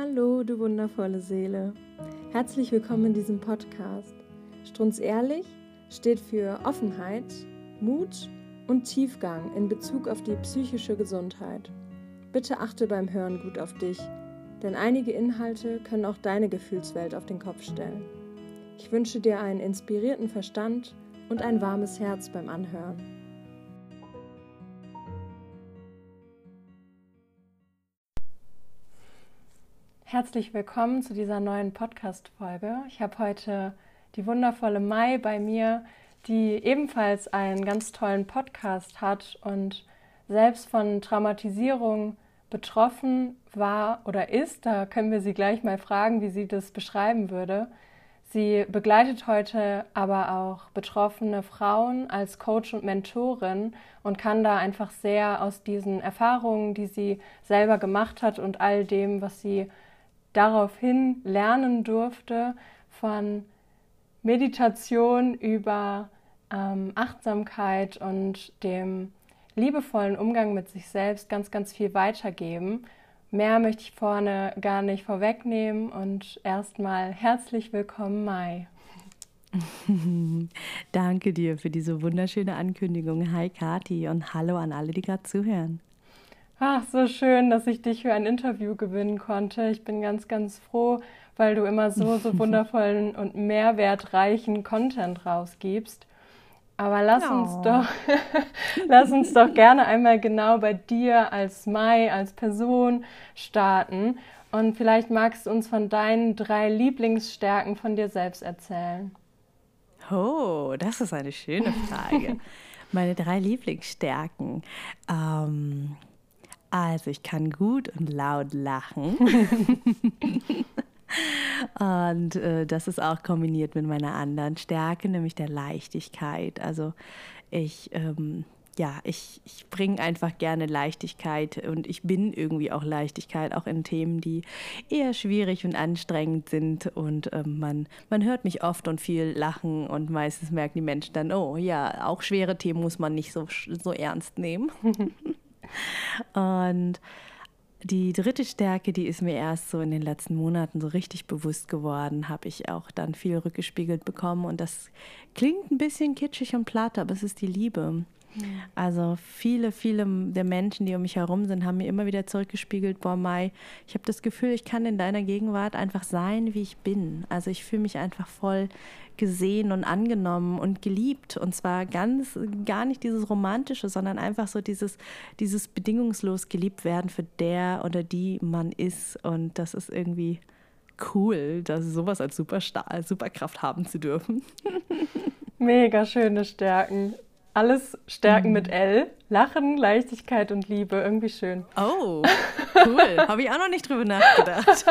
Hallo, du wundervolle Seele. Herzlich willkommen in diesem Podcast. Strunz ehrlich steht für Offenheit, Mut und Tiefgang in Bezug auf die psychische Gesundheit. Bitte achte beim Hören gut auf dich, denn einige Inhalte können auch deine Gefühlswelt auf den Kopf stellen. Ich wünsche dir einen inspirierten Verstand und ein warmes Herz beim Anhören. Herzlich willkommen zu dieser neuen Podcast-Folge. Ich habe heute die wundervolle Mai bei mir, die ebenfalls einen ganz tollen Podcast hat und selbst von Traumatisierung betroffen war oder ist. Da können wir sie gleich mal fragen, wie sie das beschreiben würde. Sie begleitet heute aber auch betroffene Frauen als Coach und Mentorin und kann da einfach sehr aus diesen Erfahrungen, die sie selber gemacht hat und all dem, was sie daraufhin lernen durfte von Meditation über ähm, Achtsamkeit und dem liebevollen Umgang mit sich selbst ganz, ganz viel weitergeben. Mehr möchte ich vorne gar nicht vorwegnehmen und erstmal herzlich willkommen, Mai. Danke dir für diese wunderschöne Ankündigung. Hi Kati und hallo an alle, die gerade zuhören. Ach, so schön, dass ich dich für ein Interview gewinnen konnte. Ich bin ganz, ganz froh, weil du immer so, so wundervollen und mehrwertreichen Content rausgibst. Aber lass oh. uns doch, lass uns doch gerne einmal genau bei dir als Mai, als Person starten. Und vielleicht magst du uns von deinen drei Lieblingsstärken von dir selbst erzählen. Oh, das ist eine schöne Frage. Meine drei Lieblingsstärken. Ähm, also ich kann gut und laut lachen. und äh, das ist auch kombiniert mit meiner anderen Stärke, nämlich der Leichtigkeit. Also ich, ähm, ja, ich, ich bringe einfach gerne Leichtigkeit und ich bin irgendwie auch Leichtigkeit, auch in Themen, die eher schwierig und anstrengend sind. Und ähm, man, man hört mich oft und viel lachen und meistens merken die Menschen dann, oh ja, auch schwere Themen muss man nicht so, so ernst nehmen. Und die dritte Stärke, die ist mir erst so in den letzten Monaten so richtig bewusst geworden, habe ich auch dann viel rückgespiegelt bekommen. Und das klingt ein bisschen kitschig und platt, aber es ist die Liebe. Also viele, viele der Menschen, die um mich herum sind, haben mir immer wieder zurückgespiegelt, boah Mai, ich habe das Gefühl, ich kann in deiner Gegenwart einfach sein, wie ich bin. Also ich fühle mich einfach voll gesehen und angenommen und geliebt. Und zwar ganz, gar nicht dieses Romantische, sondern einfach so dieses, dieses bedingungslos geliebt werden für der oder die man ist. Und das ist irgendwie cool, dass sowas als Superstar, als Superkraft haben zu dürfen. Mega schöne Stärken. Alles Stärken mhm. mit L. Lachen, Leichtigkeit und Liebe. Irgendwie schön. Oh, cool. Habe ich auch noch nicht drüber nachgedacht.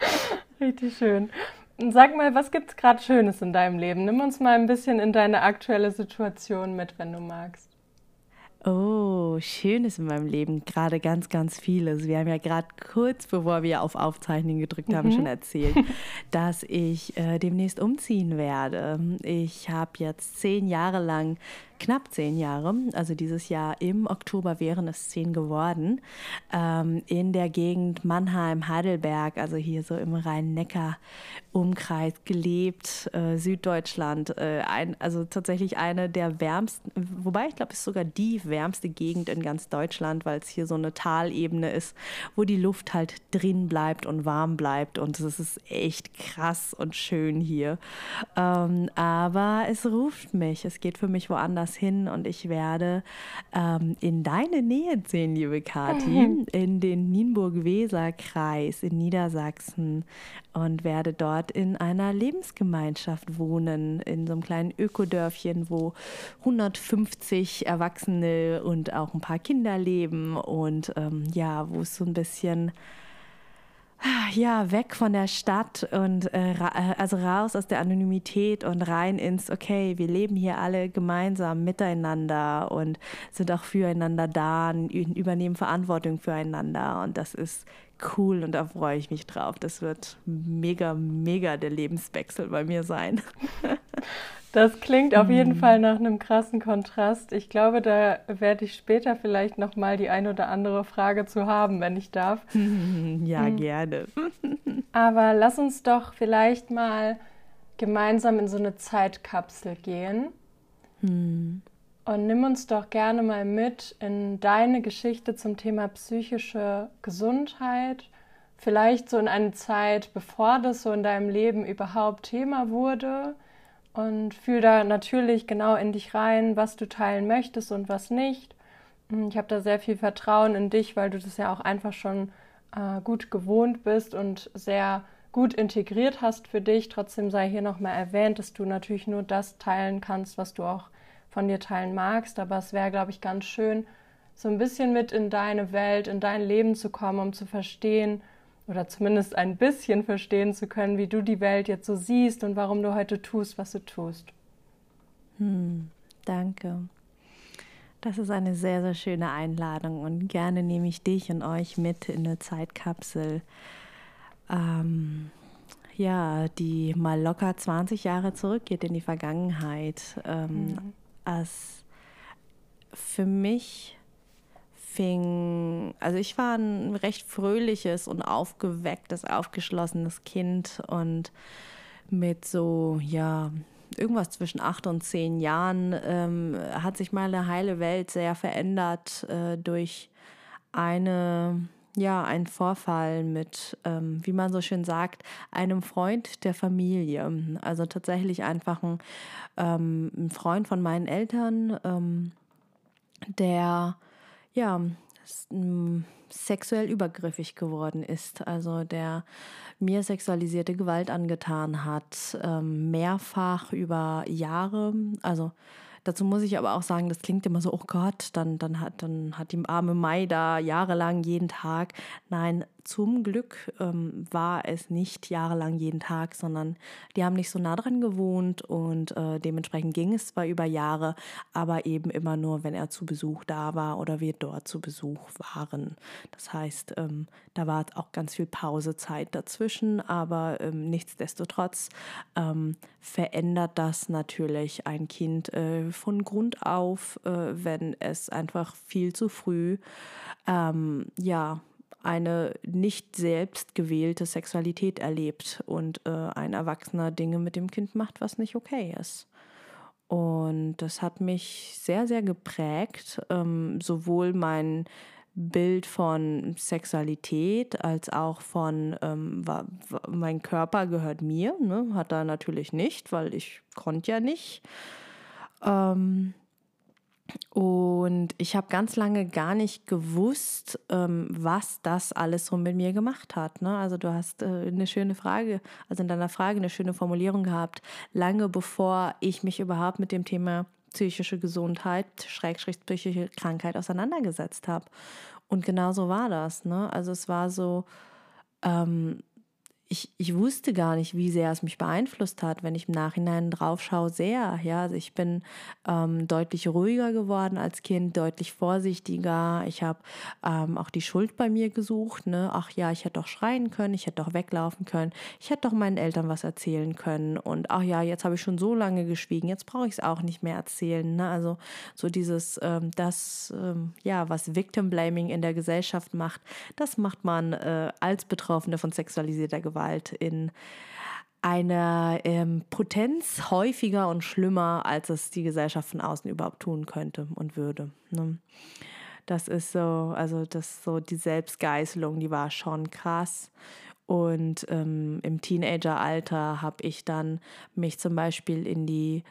Richtig schön. Sag mal, was gibt es gerade Schönes in deinem Leben? Nimm uns mal ein bisschen in deine aktuelle Situation mit, wenn du magst. Oh, Schönes in meinem Leben, gerade ganz, ganz vieles. Wir haben ja gerade kurz bevor wir auf Aufzeichnung gedrückt haben, mhm. schon erzählt, dass ich äh, demnächst umziehen werde. Ich habe jetzt zehn Jahre lang knapp zehn Jahre, also dieses Jahr im Oktober wären es zehn geworden, ähm, in der Gegend Mannheim, Heidelberg, also hier so im Rhein-Neckar-Umkreis gelebt, äh, Süddeutschland, äh, ein, also tatsächlich eine der wärmsten, wobei ich glaube, es ist sogar die wärmste Gegend in ganz Deutschland, weil es hier so eine Talebene ist, wo die Luft halt drin bleibt und warm bleibt und es ist echt krass und schön hier. Ähm, aber es ruft mich, es geht für mich woanders hin und ich werde ähm, in deine Nähe ziehen, liebe Kathi, in den Nienburg-Weser-Kreis in Niedersachsen und werde dort in einer Lebensgemeinschaft wohnen, in so einem kleinen Ökodörfchen, wo 150 Erwachsene und auch ein paar Kinder leben und ähm, ja, wo es so ein bisschen ja, weg von der Stadt und äh, äh, also raus aus der Anonymität und rein ins, okay, wir leben hier alle gemeinsam miteinander und sind auch füreinander da, übernehmen Verantwortung füreinander und das ist cool und da freue ich mich drauf. Das wird mega, mega der Lebenswechsel bei mir sein. Das klingt auf jeden mhm. Fall nach einem krassen Kontrast. Ich glaube, da werde ich später vielleicht noch mal die ein oder andere Frage zu haben, wenn ich darf. Ja, mhm. gerne. Aber lass uns doch vielleicht mal gemeinsam in so eine Zeitkapsel gehen. Mhm. Und nimm uns doch gerne mal mit in deine Geschichte zum Thema psychische Gesundheit. Vielleicht so in eine Zeit, bevor das so in deinem Leben überhaupt Thema wurde. Und fühl da natürlich genau in dich rein, was du teilen möchtest und was nicht. Ich habe da sehr viel Vertrauen in dich, weil du das ja auch einfach schon äh, gut gewohnt bist und sehr gut integriert hast für dich. Trotzdem sei hier nochmal erwähnt, dass du natürlich nur das teilen kannst, was du auch von dir teilen magst. Aber es wäre, glaube ich, ganz schön, so ein bisschen mit in deine Welt, in dein Leben zu kommen, um zu verstehen oder zumindest ein bisschen verstehen zu können, wie du die Welt jetzt so siehst und warum du heute tust, was du tust. Hm, danke. Das ist eine sehr, sehr schöne Einladung und gerne nehme ich dich und euch mit in eine Zeitkapsel. Ähm, ja, die mal locker 20 Jahre zurückgeht in die Vergangenheit. Ähm, mhm als für mich fing, also ich war ein recht fröhliches und aufgewecktes, aufgeschlossenes Kind und mit so, ja, irgendwas zwischen acht und zehn Jahren ähm, hat sich meine heile Welt sehr verändert äh, durch eine ja, ein Vorfall mit, ähm, wie man so schön sagt, einem Freund der Familie. Also tatsächlich einfach ein, ähm, ein Freund von meinen Eltern, ähm, der ja sexuell übergriffig geworden ist, also der mir sexualisierte Gewalt angetan hat, ähm, mehrfach über Jahre, also Dazu muss ich aber auch sagen, das klingt immer so, oh Gott, dann, dann, hat, dann hat die arme Mai da jahrelang jeden Tag. Nein, zum Glück ähm, war es nicht jahrelang jeden Tag, sondern die haben nicht so nah dran gewohnt und äh, dementsprechend ging es zwar über Jahre, aber eben immer nur, wenn er zu Besuch da war oder wir dort zu Besuch waren. Das heißt, ähm, da war auch ganz viel Pausezeit dazwischen, aber ähm, nichtsdestotrotz ähm, verändert das natürlich ein Kind äh, von Grund auf, äh, wenn es einfach viel zu früh ähm, ja eine nicht selbst gewählte Sexualität erlebt und äh, ein Erwachsener Dinge mit dem Kind macht, was nicht okay ist. Und das hat mich sehr, sehr geprägt, ähm, sowohl mein Bild von Sexualität als auch von ähm, war, war, mein Körper gehört mir, ne? hat er natürlich nicht, weil ich konnte ja nicht. Ähm, und ich habe ganz lange gar nicht gewusst, ähm, was das alles so mit mir gemacht hat. Ne? Also du hast äh, eine schöne Frage, also in deiner Frage eine schöne Formulierung gehabt, lange bevor ich mich überhaupt mit dem Thema psychische Gesundheit, Schrägstrich psychische Krankheit auseinandergesetzt habe. Und genau so war das. Ne? Also es war so, ähm, ich, ich wusste gar nicht, wie sehr es mich beeinflusst hat, wenn ich im Nachhinein drauf schaue, sehr. Ja, also ich bin ähm, deutlich ruhiger geworden als Kind, deutlich vorsichtiger. Ich habe ähm, auch die Schuld bei mir gesucht. Ne? Ach ja, ich hätte doch schreien können, ich hätte doch weglaufen können, ich hätte doch meinen Eltern was erzählen können. Und ach ja, jetzt habe ich schon so lange geschwiegen, jetzt brauche ich es auch nicht mehr erzählen. Ne? Also so dieses, ähm, das, ähm, ja, was Victim Blaming in der Gesellschaft macht, das macht man äh, als Betroffene von sexualisierter Gewalt Gewalt in einer ähm, Potenz häufiger und schlimmer, als es die Gesellschaft von außen überhaupt tun könnte und würde. Ne? Das ist so, also das so die Selbstgeißelung, die war schon krass. Und ähm, im Teenageralter habe ich dann mich zum Beispiel in die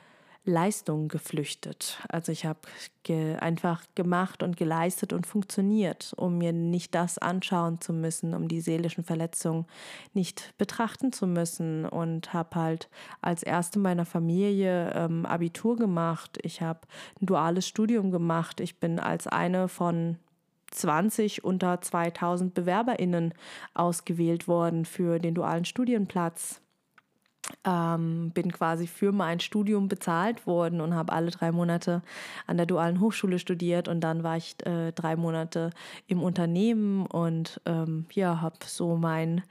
Leistung geflüchtet. Also ich habe ge einfach gemacht und geleistet und funktioniert, um mir nicht das anschauen zu müssen, um die seelischen Verletzungen nicht betrachten zu müssen und habe halt als erste meiner Familie ähm, Abitur gemacht. Ich habe ein duales Studium gemacht. Ich bin als eine von 20 unter 2000 BewerberInnen ausgewählt worden für den dualen Studienplatz ähm, bin quasi für mein Studium bezahlt worden und habe alle drei Monate an der dualen Hochschule studiert. Und dann war ich äh, drei Monate im Unternehmen und ähm, ja, habe so mein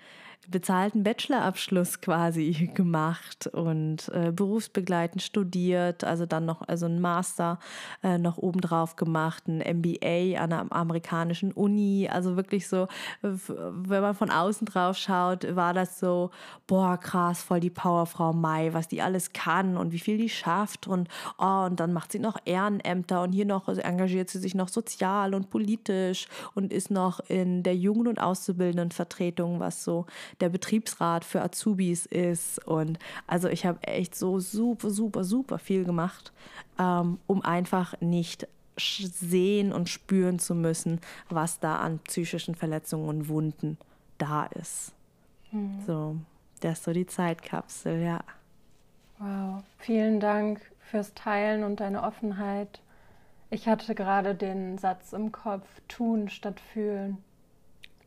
bezahlten Bachelorabschluss quasi gemacht und äh, berufsbegleitend studiert, also dann noch also ein Master äh, noch obendrauf gemacht, ein MBA an einer amerikanischen Uni, also wirklich so, wenn man von außen drauf schaut, war das so, boah, krass, voll die Powerfrau Mai, was die alles kann und wie viel die schafft und oh, und dann macht sie noch Ehrenämter und hier noch also engagiert sie sich noch sozial und politisch und ist noch in der Jugend- und Auszubildendenvertretung, was so der Betriebsrat für Azubis ist. Und also ich habe echt so super, super, super viel gemacht, ähm, um einfach nicht sehen und spüren zu müssen, was da an psychischen Verletzungen und Wunden da ist. Mhm. So, das ist so die Zeitkapsel, ja. Wow, vielen Dank fürs Teilen und deine Offenheit. Ich hatte gerade den Satz im Kopf, tun statt fühlen.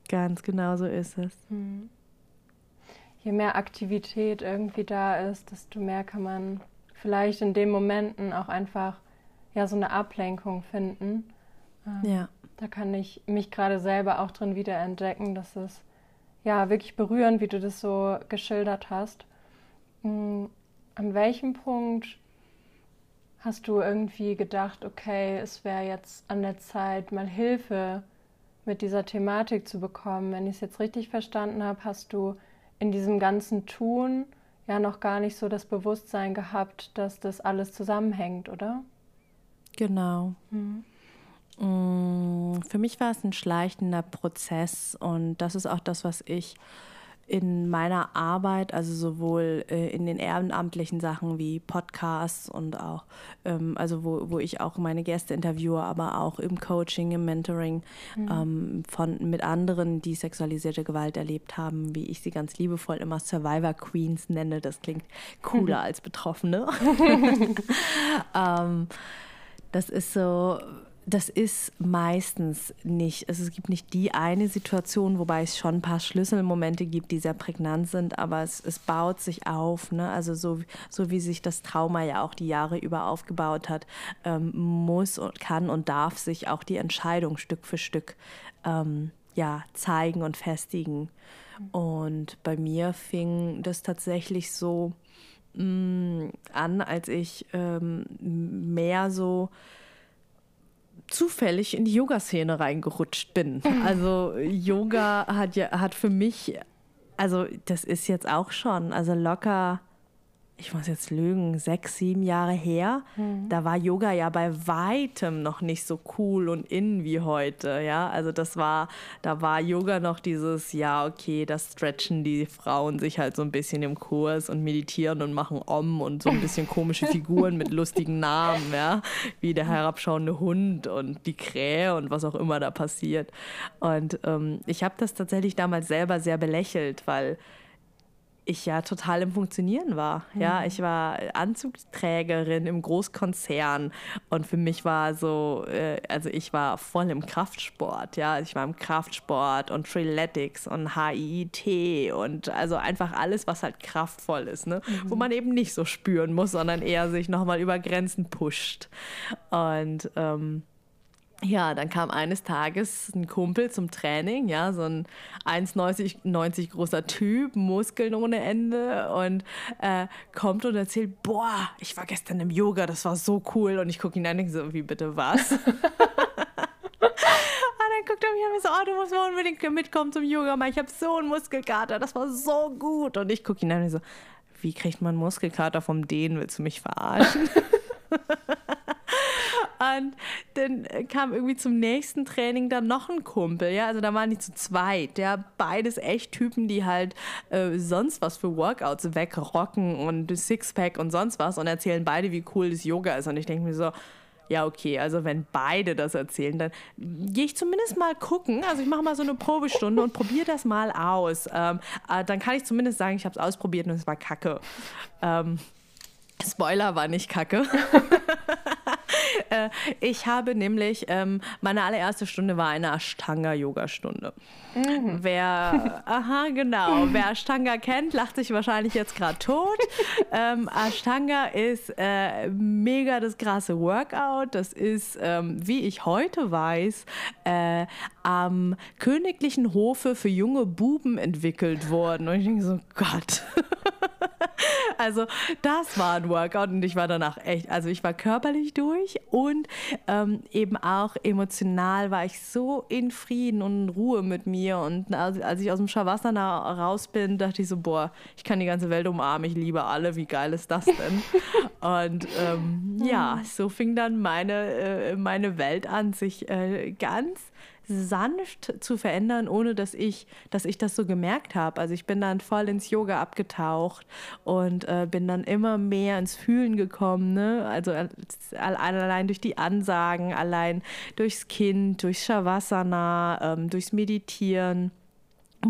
Ganz genau so ist es. Mhm je mehr Aktivität irgendwie da ist, desto mehr kann man vielleicht in den Momenten auch einfach ja so eine Ablenkung finden. Ähm, ja. Da kann ich mich gerade selber auch drin wiederentdecken, dass es ja wirklich berührend, wie du das so geschildert hast. Mhm. An welchem Punkt hast du irgendwie gedacht, okay, es wäre jetzt an der Zeit, mal Hilfe mit dieser Thematik zu bekommen? Wenn ich es jetzt richtig verstanden habe, hast du in diesem ganzen Tun ja noch gar nicht so das Bewusstsein gehabt, dass das alles zusammenhängt, oder? Genau. Mhm. Für mich war es ein schleichender Prozess und das ist auch das, was ich in meiner Arbeit, also sowohl äh, in den ehrenamtlichen Sachen wie Podcasts und auch, ähm, also wo, wo ich auch meine Gäste interviewe, aber auch im Coaching, im Mentoring mhm. ähm, von, mit anderen, die sexualisierte Gewalt erlebt haben, wie ich sie ganz liebevoll immer Survivor Queens nenne. Das klingt cooler als Betroffene. ähm, das ist so das ist meistens nicht, also es gibt nicht die eine Situation, wobei es schon ein paar Schlüsselmomente gibt, die sehr prägnant sind, aber es, es baut sich auf. Ne? Also so, so wie sich das Trauma ja auch die Jahre über aufgebaut hat, ähm, muss und kann und darf sich auch die Entscheidung Stück für Stück ähm, ja, zeigen und festigen. Und bei mir fing das tatsächlich so mh, mm, an, als ich ähm, mehr so zufällig in die Yoga-Szene reingerutscht bin. Also Yoga hat ja hat für mich, also das ist jetzt auch schon, also locker ich muss jetzt lügen, sechs, sieben Jahre her, mhm. da war Yoga ja bei weitem noch nicht so cool und in wie heute, ja. Also das war, da war Yoga noch dieses, ja, okay, das stretchen die Frauen sich halt so ein bisschen im Kurs und meditieren und machen Om und so ein bisschen komische Figuren mit lustigen Namen, ja, wie der herabschauende Hund und die Krähe und was auch immer da passiert. Und ähm, ich habe das tatsächlich damals selber sehr belächelt, weil ich ja total im Funktionieren war. Mhm. Ja, ich war Anzugsträgerin im Großkonzern und für mich war so, äh, also ich war voll im Kraftsport. Ja, ich war im Kraftsport und Triletics und HIIT und also einfach alles, was halt kraftvoll ist, ne? Mhm. wo man eben nicht so spüren muss, sondern eher sich nochmal über Grenzen pusht. Und ähm, ja, dann kam eines Tages ein Kumpel zum Training, ja, so ein 1,90 90 großer Typ, Muskeln ohne Ende und äh, kommt und erzählt, boah, ich war gestern im Yoga, das war so cool und ich gucke ihn an und denke so, wie bitte was? und dann guckt er mich an und so, oh, du musst mal unbedingt mitkommen zum Yoga, ich habe so einen Muskelkater, das war so gut und ich gucke ihn an und so, wie kriegt man Muskelkater vom Dehnen, willst du mich verarschen? Und dann kam irgendwie zum nächsten Training dann noch ein Kumpel, ja, also da waren die zu zweit, ja, beides echt Typen, die halt äh, sonst was für Workouts wegrocken und Sixpack und sonst was und erzählen beide, wie cool das Yoga ist und ich denke mir so, ja, okay, also wenn beide das erzählen, dann gehe ich zumindest mal gucken. Also ich mache mal so eine Probestunde und probiere das mal aus. Ähm, äh, dann kann ich zumindest sagen, ich habe es ausprobiert und es war kacke. Ähm, Spoiler war nicht kacke. Äh, ich habe nämlich, ähm, meine allererste Stunde war eine Ashtanga-Yoga-Stunde. Mhm. Wer, aha, genau, wer Ashtanga kennt, lacht sich wahrscheinlich jetzt gerade tot. ähm, Ashtanga ist äh, mega das krasse Workout. Das ist, ähm, wie ich heute weiß, äh, am königlichen Hofe für junge Buben entwickelt worden. Und ich denke so, Gott. also das war ein Workout und ich war danach echt, also ich war körperlich durch und ähm, eben auch emotional war ich so in Frieden und in Ruhe mit mir. Und als, als ich aus dem Shavasana raus bin, dachte ich so, boah, ich kann die ganze Welt umarmen, ich liebe alle, wie geil ist das denn? und ähm, ja, so fing dann meine, äh, meine Welt an, sich äh, ganz sanft zu verändern, ohne dass ich, dass ich das so gemerkt habe. Also ich bin dann voll ins Yoga abgetaucht und äh, bin dann immer mehr ins Fühlen gekommen. Ne? Also allein durch die Ansagen, allein durchs Kind, durchs Shavasana, ähm, durchs Meditieren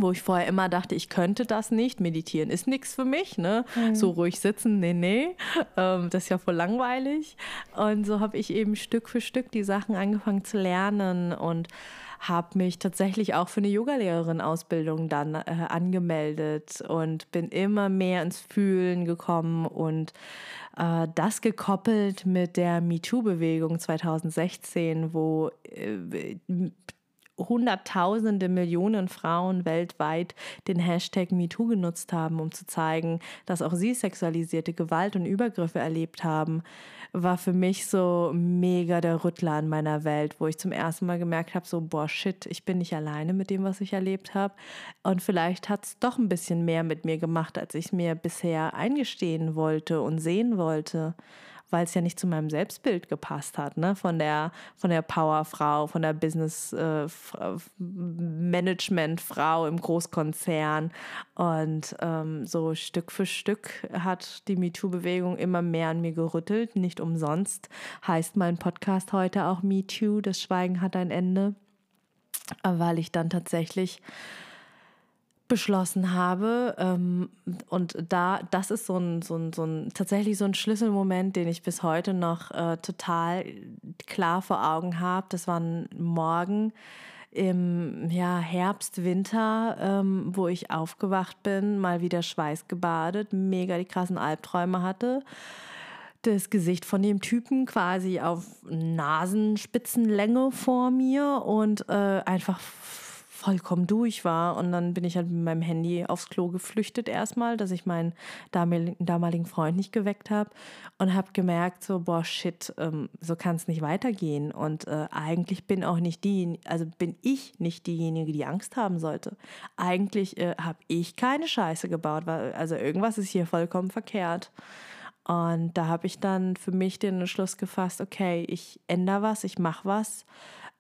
wo ich vorher immer dachte, ich könnte das nicht. Meditieren ist nichts für mich, ne? Mhm. So ruhig sitzen, nee, nee. Ähm, das ist ja voll langweilig. Und so habe ich eben Stück für Stück die Sachen angefangen zu lernen und habe mich tatsächlich auch für eine Yogalehrerin-Ausbildung dann äh, angemeldet und bin immer mehr ins Fühlen gekommen und äh, das gekoppelt mit der MeToo-Bewegung 2016, wo äh, Hunderttausende, Millionen Frauen weltweit den Hashtag MeToo genutzt haben, um zu zeigen, dass auch sie sexualisierte Gewalt und Übergriffe erlebt haben, war für mich so mega der Rüttler in meiner Welt, wo ich zum ersten Mal gemerkt habe, so, boah, shit, ich bin nicht alleine mit dem, was ich erlebt habe. Und vielleicht hat es doch ein bisschen mehr mit mir gemacht, als ich mir bisher eingestehen wollte und sehen wollte weil es ja nicht zu meinem Selbstbild gepasst hat, ne? Von der, von der Powerfrau, von der Business-Management-Frau äh, im Großkonzern. Und ähm, so Stück für Stück hat die MeToo-Bewegung immer mehr an mir gerüttelt. Nicht umsonst heißt mein Podcast heute auch MeToo, das Schweigen hat ein Ende, weil ich dann tatsächlich beschlossen habe. Ähm, und da, das ist so ein, so ein, so ein, tatsächlich so ein Schlüsselmoment, den ich bis heute noch äh, total klar vor Augen habe. Das war ein Morgen im ja, Herbst, Winter, ähm, wo ich aufgewacht bin, mal wieder schweißgebadet, mega die krassen Albträume hatte. Das Gesicht von dem Typen quasi auf Nasenspitzenlänge vor mir und äh, einfach vollkommen durch war. Und dann bin ich halt mit meinem Handy aufs Klo geflüchtet erstmal, dass ich meinen damaligen Freund nicht geweckt habe und habe gemerkt, so, boah, shit, ähm, so kann es nicht weitergehen. Und äh, eigentlich bin auch nicht die, also bin ich nicht diejenige, die Angst haben sollte. Eigentlich äh, habe ich keine Scheiße gebaut, weil also irgendwas ist hier vollkommen verkehrt. Und da habe ich dann für mich den Entschluss gefasst, okay, ich ändere was, ich mache was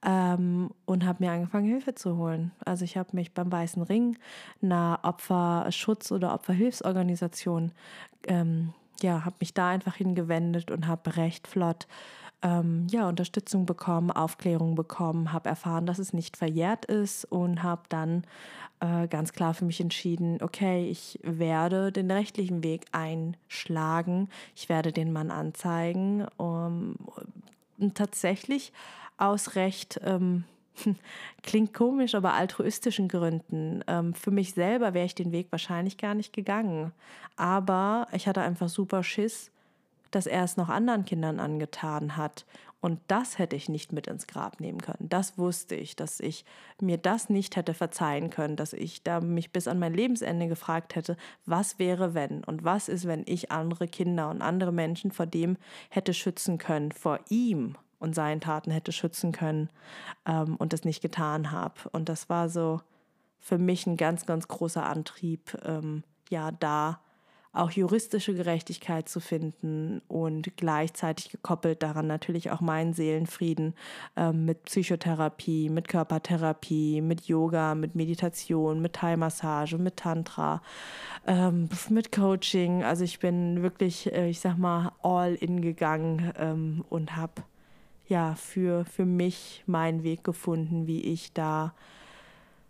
ähm, und habe mir angefangen, Hilfe zu holen. Also ich habe mich beim Weißen Ring, einer Opferschutz- oder Opferhilfsorganisation, ähm, ja, habe mich da einfach hingewendet und habe recht flott ähm, ja, Unterstützung bekommen, Aufklärung bekommen, habe erfahren, dass es nicht verjährt ist und habe dann äh, ganz klar für mich entschieden, okay, ich werde den rechtlichen Weg einschlagen, ich werde den Mann anzeigen. Um, und tatsächlich aus recht, ähm, klingt komisch, aber altruistischen Gründen. Ähm, für mich selber wäre ich den Weg wahrscheinlich gar nicht gegangen. Aber ich hatte einfach super Schiss, dass er es noch anderen Kindern angetan hat. Und das hätte ich nicht mit ins Grab nehmen können. Das wusste ich, dass ich mir das nicht hätte verzeihen können, dass ich da mich bis an mein Lebensende gefragt hätte, was wäre wenn und was ist, wenn ich andere Kinder und andere Menschen vor dem hätte schützen können, vor ihm und seinen Taten hätte schützen können ähm, und das nicht getan habe. Und das war so für mich ein ganz, ganz großer Antrieb, ähm, ja, da auch juristische Gerechtigkeit zu finden und gleichzeitig gekoppelt daran natürlich auch meinen Seelenfrieden ähm, mit Psychotherapie, mit Körpertherapie, mit Yoga, mit Meditation, mit Thai-Massage, mit Tantra, ähm, mit Coaching. Also ich bin wirklich, äh, ich sag mal, all in gegangen ähm, und habe ja, für, für mich meinen Weg gefunden, wie ich da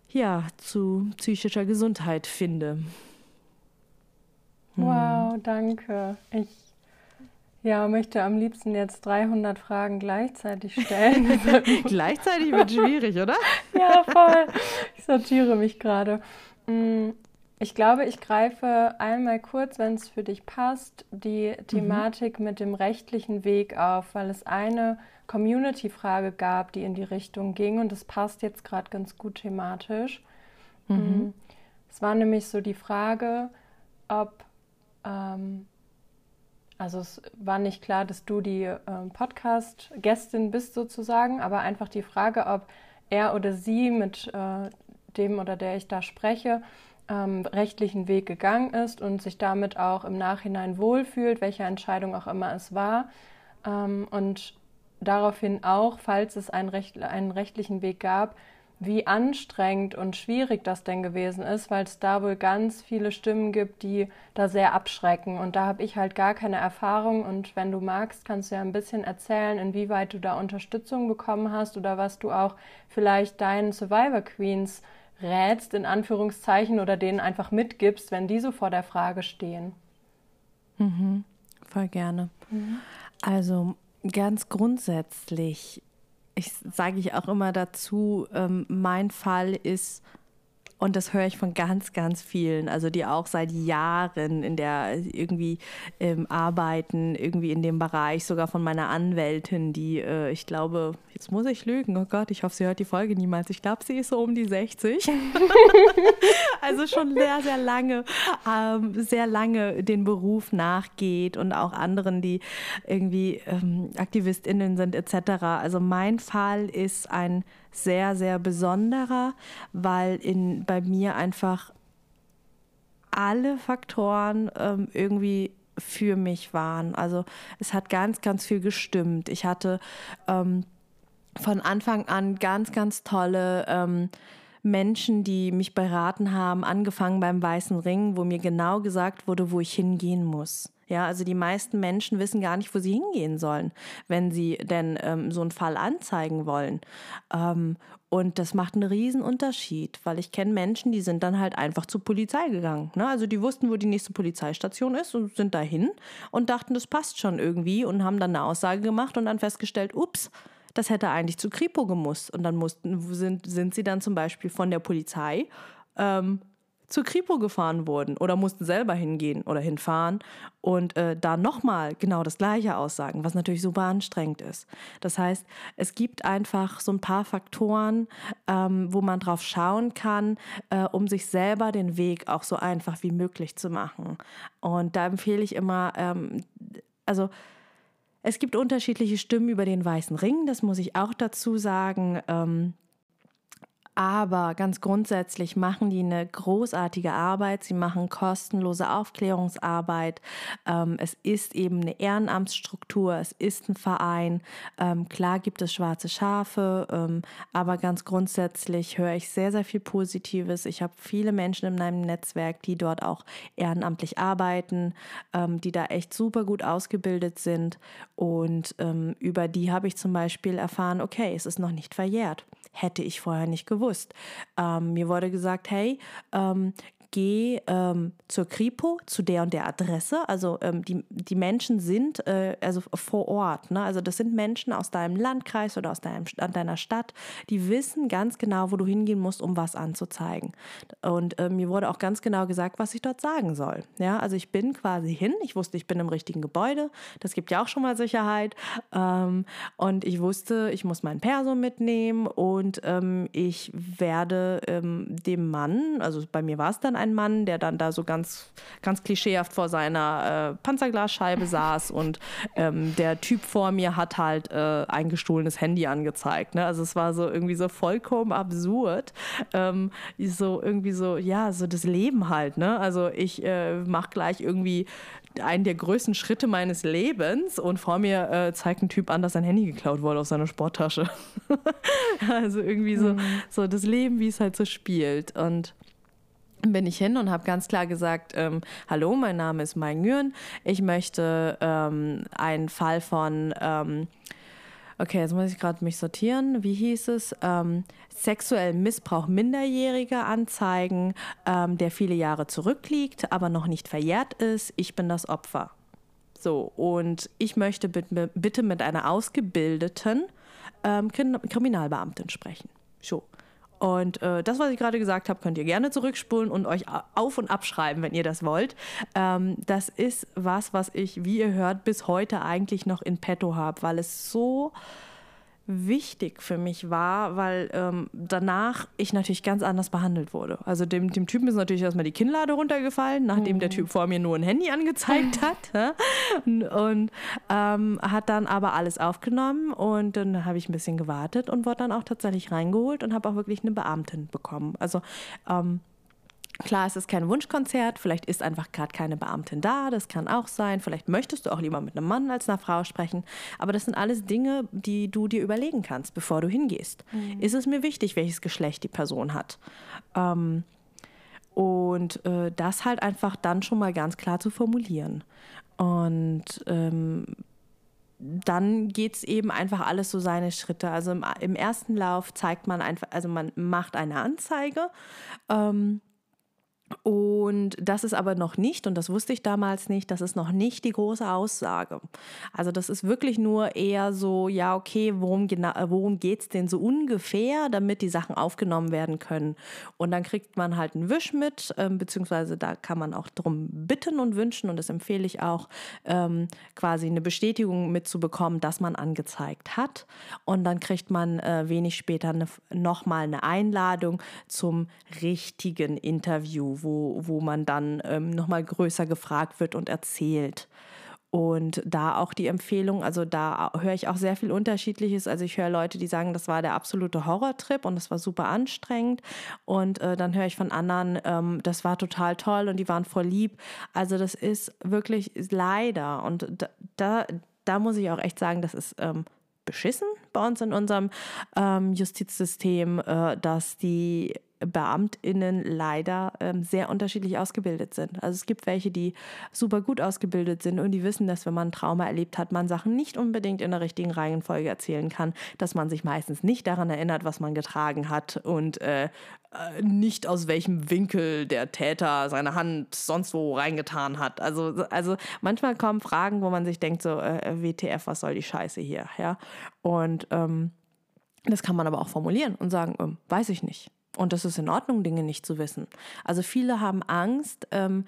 ja, zu psychischer Gesundheit finde. Hm. Wow, danke. Ich, Ja, möchte am liebsten jetzt 300 Fragen gleichzeitig stellen. gleichzeitig wird schwierig, oder? ja, voll. Ich sortiere mich gerade. Mm, ich glaube, ich greife einmal kurz, wenn es für dich passt, die mhm. Thematik mhm. mit dem rechtlichen Weg auf, weil es eine Community-Frage gab, die in die Richtung ging und das passt jetzt gerade ganz gut thematisch. Mhm. Mm, es war nämlich so die Frage, ob ähm, also es war nicht klar, dass du die äh, Podcast-Gästin bist sozusagen, aber einfach die Frage, ob er oder sie mit äh, dem oder der ich da spreche, ähm, rechtlichen Weg gegangen ist und sich damit auch im Nachhinein wohlfühlt, welche Entscheidung auch immer es war. Ähm, und daraufhin auch, falls es einen, recht, einen rechtlichen Weg gab, wie anstrengend und schwierig das denn gewesen ist, weil es da wohl ganz viele Stimmen gibt, die da sehr abschrecken. Und da habe ich halt gar keine Erfahrung. Und wenn du magst, kannst du ja ein bisschen erzählen, inwieweit du da Unterstützung bekommen hast oder was du auch vielleicht deinen Survivor Queens rätst, in Anführungszeichen, oder denen einfach mitgibst, wenn die so vor der Frage stehen. Mhm, voll gerne. Mhm. Also ganz grundsätzlich ich sage ich auch immer dazu, ähm, mein Fall ist und das höre ich von ganz, ganz vielen, also die auch seit Jahren in der irgendwie ähm, arbeiten, irgendwie in dem Bereich, sogar von meiner Anwältin, die, äh, ich glaube, jetzt muss ich lügen, oh Gott, ich hoffe, sie hört die Folge niemals. Ich glaube, sie ist so um die 60. also schon sehr, sehr lange, ähm, sehr lange den Beruf nachgeht und auch anderen, die irgendwie ähm, AktivistInnen sind, etc. Also mein Fall ist ein sehr, sehr besonderer, weil in, bei mir einfach alle Faktoren ähm, irgendwie für mich waren. Also es hat ganz, ganz viel gestimmt. Ich hatte ähm, von Anfang an ganz, ganz tolle ähm, Menschen, die mich beraten haben, angefangen beim Weißen Ring, wo mir genau gesagt wurde, wo ich hingehen muss. Ja, also die meisten Menschen wissen gar nicht, wo sie hingehen sollen, wenn sie denn ähm, so einen Fall anzeigen wollen. Ähm, und das macht einen riesen Unterschied, weil ich kenne Menschen, die sind dann halt einfach zur Polizei gegangen. Ne? Also die wussten, wo die nächste Polizeistation ist und sind dahin und dachten, das passt schon irgendwie und haben dann eine Aussage gemacht und dann festgestellt, ups, das hätte eigentlich zu Kripo gemusst. Und dann mussten, sind, sind sie dann zum Beispiel von der Polizei ähm, zur Kripo gefahren wurden oder mussten selber hingehen oder hinfahren und äh, da nochmal genau das Gleiche aussagen, was natürlich super anstrengend ist. Das heißt, es gibt einfach so ein paar Faktoren, ähm, wo man drauf schauen kann, äh, um sich selber den Weg auch so einfach wie möglich zu machen. Und da empfehle ich immer, ähm, also es gibt unterschiedliche Stimmen über den weißen Ring, das muss ich auch dazu sagen. Ähm, aber ganz grundsätzlich machen die eine großartige Arbeit. Sie machen kostenlose Aufklärungsarbeit. Ähm, es ist eben eine Ehrenamtsstruktur. Es ist ein Verein. Ähm, klar gibt es schwarze Schafe, ähm, aber ganz grundsätzlich höre ich sehr, sehr viel Positives. Ich habe viele Menschen in meinem Netzwerk, die dort auch ehrenamtlich arbeiten, die da echt super gut ausgebildet sind. Und über die habe ich zum Beispiel erfahren, okay, es ist noch nicht verjährt. Hätte ich vorher nicht gewusst. Ähm, mir wurde gesagt, hey, ähm, geh ähm, zur Kripo, zu der und der Adresse. Also ähm, die, die Menschen sind äh, also vor Ort. Ne? Also das sind Menschen aus deinem Landkreis oder aus deinem, deiner Stadt, die wissen ganz genau, wo du hingehen musst, um was anzuzeigen. Und äh, mir wurde auch ganz genau gesagt, was ich dort sagen soll. Ja, also ich bin quasi hin. Ich wusste, ich bin im richtigen Gebäude. Das gibt ja auch schon mal Sicherheit. Ähm, und ich wusste, ich muss mein Perso mitnehmen und ähm, ich werde ähm, dem Mann, also bei mir war es dann ein ein Mann, der dann da so ganz, ganz klischeehaft vor seiner äh, Panzerglasscheibe saß und ähm, der Typ vor mir hat halt äh, ein gestohlenes Handy angezeigt. Ne? Also es war so irgendwie so vollkommen absurd. Ähm, so irgendwie so, ja, so das Leben halt. Ne? Also ich äh, mache gleich irgendwie einen der größten Schritte meines Lebens und vor mir äh, zeigt ein Typ an, dass sein Handy geklaut wurde aus seiner Sporttasche. also irgendwie so, mhm. so das Leben, wie es halt so spielt. Und bin ich hin und habe ganz klar gesagt, ähm, hallo, mein Name ist Mai Nguyen. Ich möchte ähm, einen Fall von, ähm, okay, jetzt muss ich gerade mich sortieren, wie hieß es, ähm, sexuellen Missbrauch Minderjähriger anzeigen, ähm, der viele Jahre zurückliegt, aber noch nicht verjährt ist. Ich bin das Opfer. So, und ich möchte bitte mit einer ausgebildeten ähm, Kriminalbeamtin sprechen. So. Und äh, das, was ich gerade gesagt habe, könnt ihr gerne zurückspulen und euch auf- und abschreiben, wenn ihr das wollt. Ähm, das ist was, was ich, wie ihr hört, bis heute eigentlich noch in petto habe, weil es so wichtig für mich war, weil ähm, danach ich natürlich ganz anders behandelt wurde. Also dem, dem Typen ist natürlich erstmal die Kinnlade runtergefallen, nachdem mhm. der Typ vor mir nur ein Handy angezeigt hat. und, und ähm, hat dann aber alles aufgenommen und dann habe ich ein bisschen gewartet und wurde dann auch tatsächlich reingeholt und habe auch wirklich eine Beamtin bekommen. Also ähm, Klar, es ist kein Wunschkonzert, vielleicht ist einfach gerade keine Beamtin da, das kann auch sein. Vielleicht möchtest du auch lieber mit einem Mann als einer Frau sprechen. Aber das sind alles Dinge, die du dir überlegen kannst, bevor du hingehst. Mhm. Ist es mir wichtig, welches Geschlecht die Person hat? Ähm, und äh, das halt einfach dann schon mal ganz klar zu formulieren. Und ähm, dann geht es eben einfach alles so seine Schritte. Also im, im, ersten Lauf zeigt man einfach, also man macht eine Anzeige. Ähm, und das ist aber noch nicht, und das wusste ich damals nicht, das ist noch nicht die große Aussage. Also das ist wirklich nur eher so, ja, okay, worum, genau, worum geht es denn so ungefähr, damit die Sachen aufgenommen werden können. Und dann kriegt man halt einen Wisch mit, ähm, beziehungsweise da kann man auch drum bitten und wünschen, und das empfehle ich auch, ähm, quasi eine Bestätigung mitzubekommen, dass man angezeigt hat. Und dann kriegt man äh, wenig später eine, nochmal eine Einladung zum richtigen Interview wo, wo man dann ähm, nochmal größer gefragt wird und erzählt. Und da auch die Empfehlung, also da höre ich auch sehr viel Unterschiedliches. Also ich höre Leute, die sagen, das war der absolute Horrortrip und das war super anstrengend. Und äh, dann höre ich von anderen, ähm, das war total toll und die waren voll lieb. Also das ist wirklich leider. Und da, da, da muss ich auch echt sagen, das ist ähm, beschissen bei uns in unserem ähm, Justizsystem, äh, dass die BeamtInnen leider ähm, sehr unterschiedlich ausgebildet sind. Also es gibt welche, die super gut ausgebildet sind und die wissen, dass wenn man ein Trauma erlebt hat, man Sachen nicht unbedingt in der richtigen Reihenfolge erzählen kann, dass man sich meistens nicht daran erinnert, was man getragen hat und äh, äh nicht aus welchem Winkel der Täter seine Hand sonst wo reingetan hat. Also, also manchmal kommen Fragen, wo man sich denkt, so, äh, WTF, was soll die Scheiße hier? Ja? Und ähm, das kann man aber auch formulieren und sagen, ähm, weiß ich nicht. Und das ist in Ordnung, Dinge nicht zu wissen. Also viele haben Angst, ähm,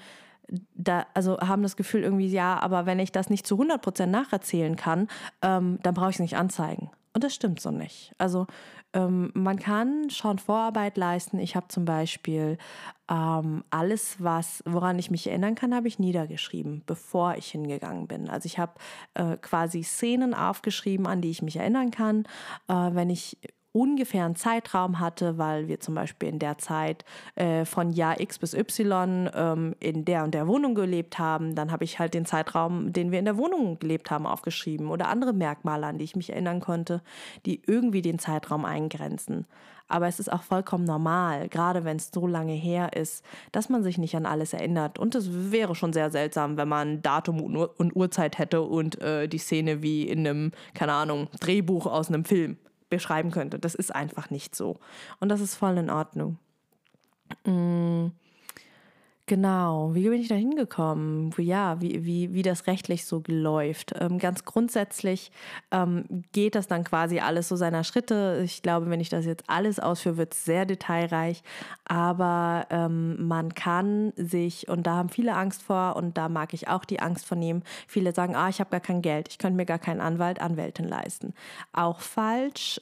da, also haben das Gefühl irgendwie, ja, aber wenn ich das nicht zu 100 Prozent nacherzählen kann, ähm, dann brauche ich es nicht anzeigen. Und das stimmt so nicht. Also ähm, man kann schon Vorarbeit leisten. Ich habe zum Beispiel ähm, alles, was, woran ich mich erinnern kann, habe ich niedergeschrieben, bevor ich hingegangen bin. Also ich habe äh, quasi Szenen aufgeschrieben, an die ich mich erinnern kann. Äh, wenn ich ungefähr einen Zeitraum hatte, weil wir zum Beispiel in der Zeit äh, von Jahr X bis Y ähm, in der und der Wohnung gelebt haben, dann habe ich halt den Zeitraum, den wir in der Wohnung gelebt haben, aufgeschrieben oder andere Merkmale, an die ich mich erinnern konnte, die irgendwie den Zeitraum eingrenzen. Aber es ist auch vollkommen normal, gerade wenn es so lange her ist, dass man sich nicht an alles erinnert. Und es wäre schon sehr seltsam, wenn man Datum und, Ur und Uhrzeit hätte und äh, die Szene wie in einem, keine Ahnung, Drehbuch aus einem Film beschreiben könnte. Das ist einfach nicht so. Und das ist voll in Ordnung. Mm. Genau, wie bin ich da hingekommen? Ja, wie, wie, wie das rechtlich so läuft. Ähm, ganz grundsätzlich ähm, geht das dann quasi alles so seiner Schritte. Ich glaube, wenn ich das jetzt alles ausführe, wird es sehr detailreich. Aber ähm, man kann sich, und da haben viele Angst vor, und da mag ich auch die Angst von nehmen, viele sagen, ah, ich habe gar kein Geld, ich könnte mir gar keinen Anwalt, Anwältin leisten. Auch falsch.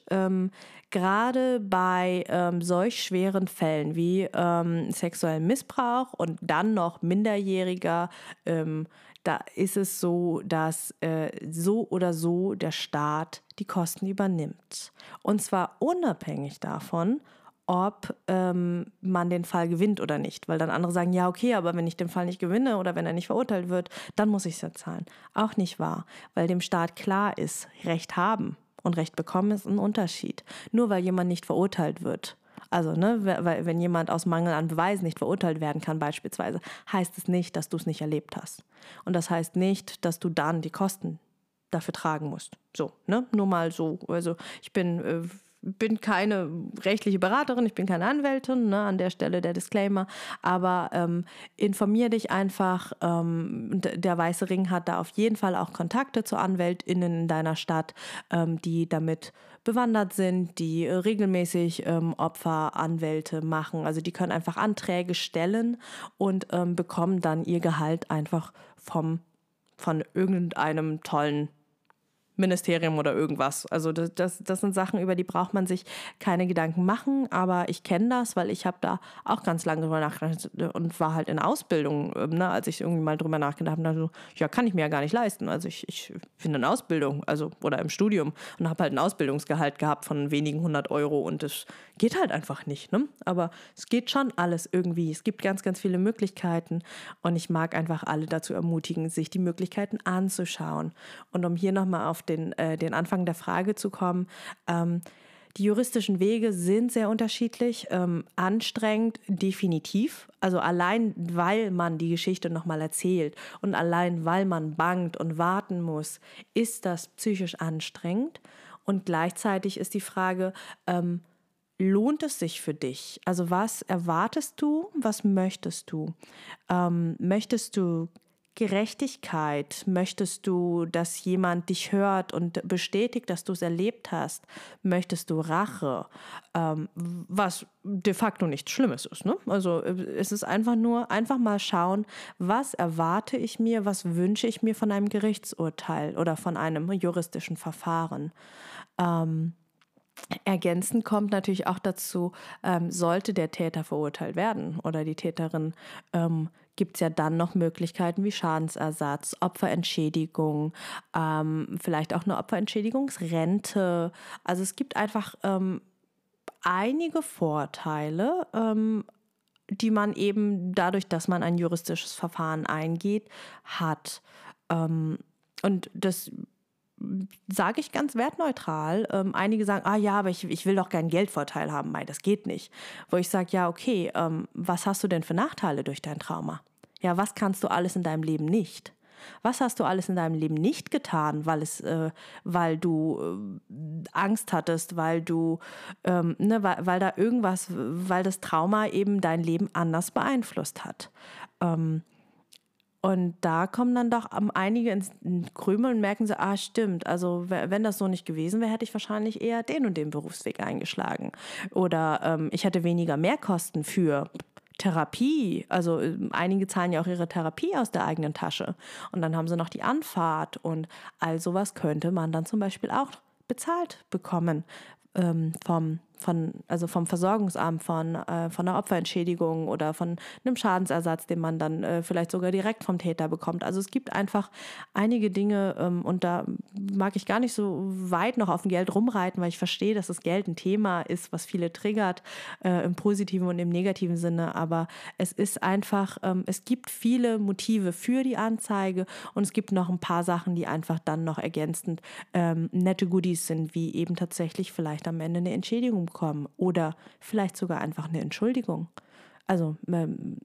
Gerade bei ähm, solch schweren Fällen wie ähm, sexuellen Missbrauch und dann noch Minderjähriger, ähm, da ist es so, dass äh, so oder so der Staat die Kosten übernimmt. Und zwar unabhängig davon, ob ähm, man den Fall gewinnt oder nicht. Weil dann andere sagen, ja, okay, aber wenn ich den Fall nicht gewinne oder wenn er nicht verurteilt wird, dann muss ich es ja zahlen. Auch nicht wahr, weil dem Staat klar ist, Recht haben und Recht bekommen ist ein Unterschied. Nur weil jemand nicht verurteilt wird. Also, ne, wenn jemand aus Mangel an Beweisen nicht verurteilt werden kann, beispielsweise, heißt es nicht, dass du es nicht erlebt hast. Und das heißt nicht, dass du dann die Kosten dafür tragen musst. So, ne? Nur mal so. Also ich bin äh, bin keine rechtliche Beraterin, ich bin keine Anwältin, ne, an der Stelle der Disclaimer, aber ähm, informier dich einfach. Ähm, der Weiße Ring hat da auf jeden Fall auch Kontakte zu AnwältInnen in deiner Stadt, ähm, die damit bewandert sind, die regelmäßig ähm, Opferanwälte machen. Also die können einfach Anträge stellen und ähm, bekommen dann ihr Gehalt einfach vom, von irgendeinem tollen Ministerium oder irgendwas. Also das, das, das sind Sachen, über die braucht man sich keine Gedanken machen, aber ich kenne das, weil ich habe da auch ganz lange drüber nachgedacht und war halt in Ausbildung, ähm, ne, als ich irgendwie mal drüber nachgedacht habe, so, ja, kann ich mir ja gar nicht leisten. Also ich, ich bin in Ausbildung, also oder im Studium und habe halt ein Ausbildungsgehalt gehabt von wenigen hundert Euro und das geht halt einfach nicht. Ne? Aber es geht schon alles irgendwie. Es gibt ganz, ganz viele Möglichkeiten und ich mag einfach alle dazu ermutigen, sich die Möglichkeiten anzuschauen. Und um hier nochmal auf den, äh, den Anfang der Frage zu kommen. Ähm, die juristischen Wege sind sehr unterschiedlich, ähm, anstrengend definitiv. Also allein weil man die Geschichte nochmal erzählt und allein weil man bangt und warten muss, ist das psychisch anstrengend. Und gleichzeitig ist die Frage, ähm, lohnt es sich für dich? Also was erwartest du? Was möchtest du? Ähm, möchtest du Gerechtigkeit? Möchtest du, dass jemand dich hört und bestätigt, dass du es erlebt hast? Möchtest du Rache? Ähm, was de facto nichts Schlimmes ist. Ne? Also äh, es ist einfach nur, einfach mal schauen, was erwarte ich mir, was wünsche ich mir von einem Gerichtsurteil oder von einem juristischen Verfahren. Ähm, Ergänzend kommt natürlich auch dazu, ähm, sollte der Täter verurteilt werden oder die Täterin, ähm, gibt es ja dann noch Möglichkeiten wie Schadensersatz, Opferentschädigung, ähm, vielleicht auch eine Opferentschädigungsrente. Also es gibt einfach ähm, einige Vorteile, ähm, die man eben dadurch, dass man ein juristisches Verfahren eingeht, hat. Ähm, und das sage ich ganz wertneutral. Ähm, einige sagen, ah ja, aber ich, ich will doch keinen Geldvorteil haben. Nein, das geht nicht. Wo ich sage, ja, okay, ähm, was hast du denn für Nachteile durch dein Trauma? Ja, was kannst du alles in deinem Leben nicht? Was hast du alles in deinem Leben nicht getan, weil es, äh, weil du äh, Angst hattest, weil du, ähm, ne, weil, weil da irgendwas, weil das Trauma eben dein Leben anders beeinflusst hat. Ähm, und da kommen dann doch einige ins Krümel und merken so, ah, stimmt, also wenn das so nicht gewesen wäre, hätte ich wahrscheinlich eher den und den Berufsweg eingeschlagen. Oder ähm, ich hätte weniger Mehrkosten für Therapie. Also ähm, einige zahlen ja auch ihre Therapie aus der eigenen Tasche. Und dann haben sie noch die Anfahrt und all sowas könnte man dann zum Beispiel auch bezahlt bekommen ähm, vom von, also vom Versorgungsamt, von, äh, von einer Opferentschädigung oder von einem Schadensersatz, den man dann äh, vielleicht sogar direkt vom Täter bekommt. Also es gibt einfach einige Dinge ähm, und da mag ich gar nicht so weit noch auf dem Geld rumreiten, weil ich verstehe, dass das Geld ein Thema ist, was viele triggert, äh, im positiven und im negativen Sinne. Aber es ist einfach, ähm, es gibt viele Motive für die Anzeige und es gibt noch ein paar Sachen, die einfach dann noch ergänzend ähm, nette Goodies sind, wie eben tatsächlich vielleicht am Ende eine Entschädigung bekommen oder vielleicht sogar einfach eine Entschuldigung. Also ähm,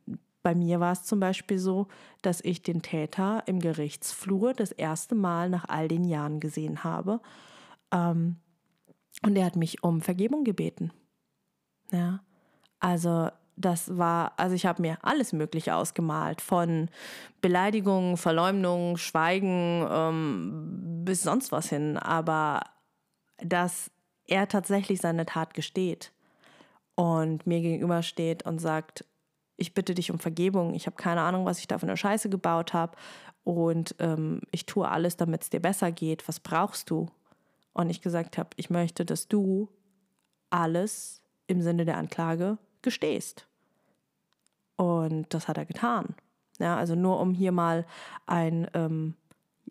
bei mir war es zum Beispiel so, dass ich den Täter im Gerichtsflur das erste Mal nach all den Jahren gesehen habe. Ähm, und er hat mich um Vergebung gebeten. Ja, also das war, also ich habe mir alles Mögliche ausgemalt, von Beleidigung, Verleumdung, Schweigen ähm, bis sonst was hin. Aber das er tatsächlich seine Tat gesteht und mir gegenübersteht und sagt, ich bitte dich um Vergebung, ich habe keine Ahnung, was ich da für eine Scheiße gebaut habe und ähm, ich tue alles, damit es dir besser geht, was brauchst du? Und ich gesagt habe, ich möchte, dass du alles im Sinne der Anklage gestehst. Und das hat er getan. Ja, also nur um hier mal ein ähm,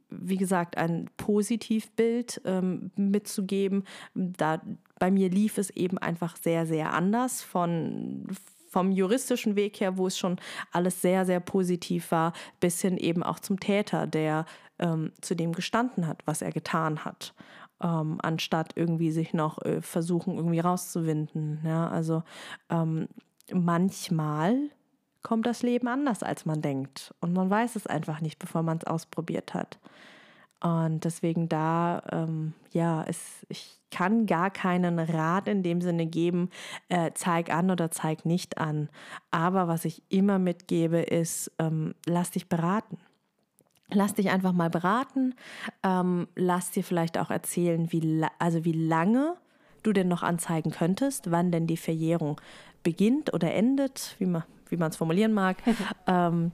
wie gesagt, ein Positivbild ähm, mitzugeben. Da, bei mir lief es eben einfach sehr, sehr anders von, vom juristischen Weg her, wo es schon alles sehr, sehr positiv war, bis hin eben auch zum Täter, der ähm, zu dem gestanden hat, was er getan hat. Ähm, anstatt irgendwie sich noch äh, versuchen, irgendwie rauszuwinden. Ja, also ähm, manchmal kommt das Leben anders, als man denkt. Und man weiß es einfach nicht, bevor man es ausprobiert hat. Und deswegen da, ähm, ja, es, ich kann gar keinen Rat in dem Sinne geben, äh, zeig an oder zeig nicht an. Aber was ich immer mitgebe, ist, ähm, lass dich beraten. Lass dich einfach mal beraten. Ähm, lass dir vielleicht auch erzählen, wie, also wie lange du denn noch anzeigen könntest, wann denn die Verjährung beginnt oder endet, wie man wie es formulieren mag. ähm,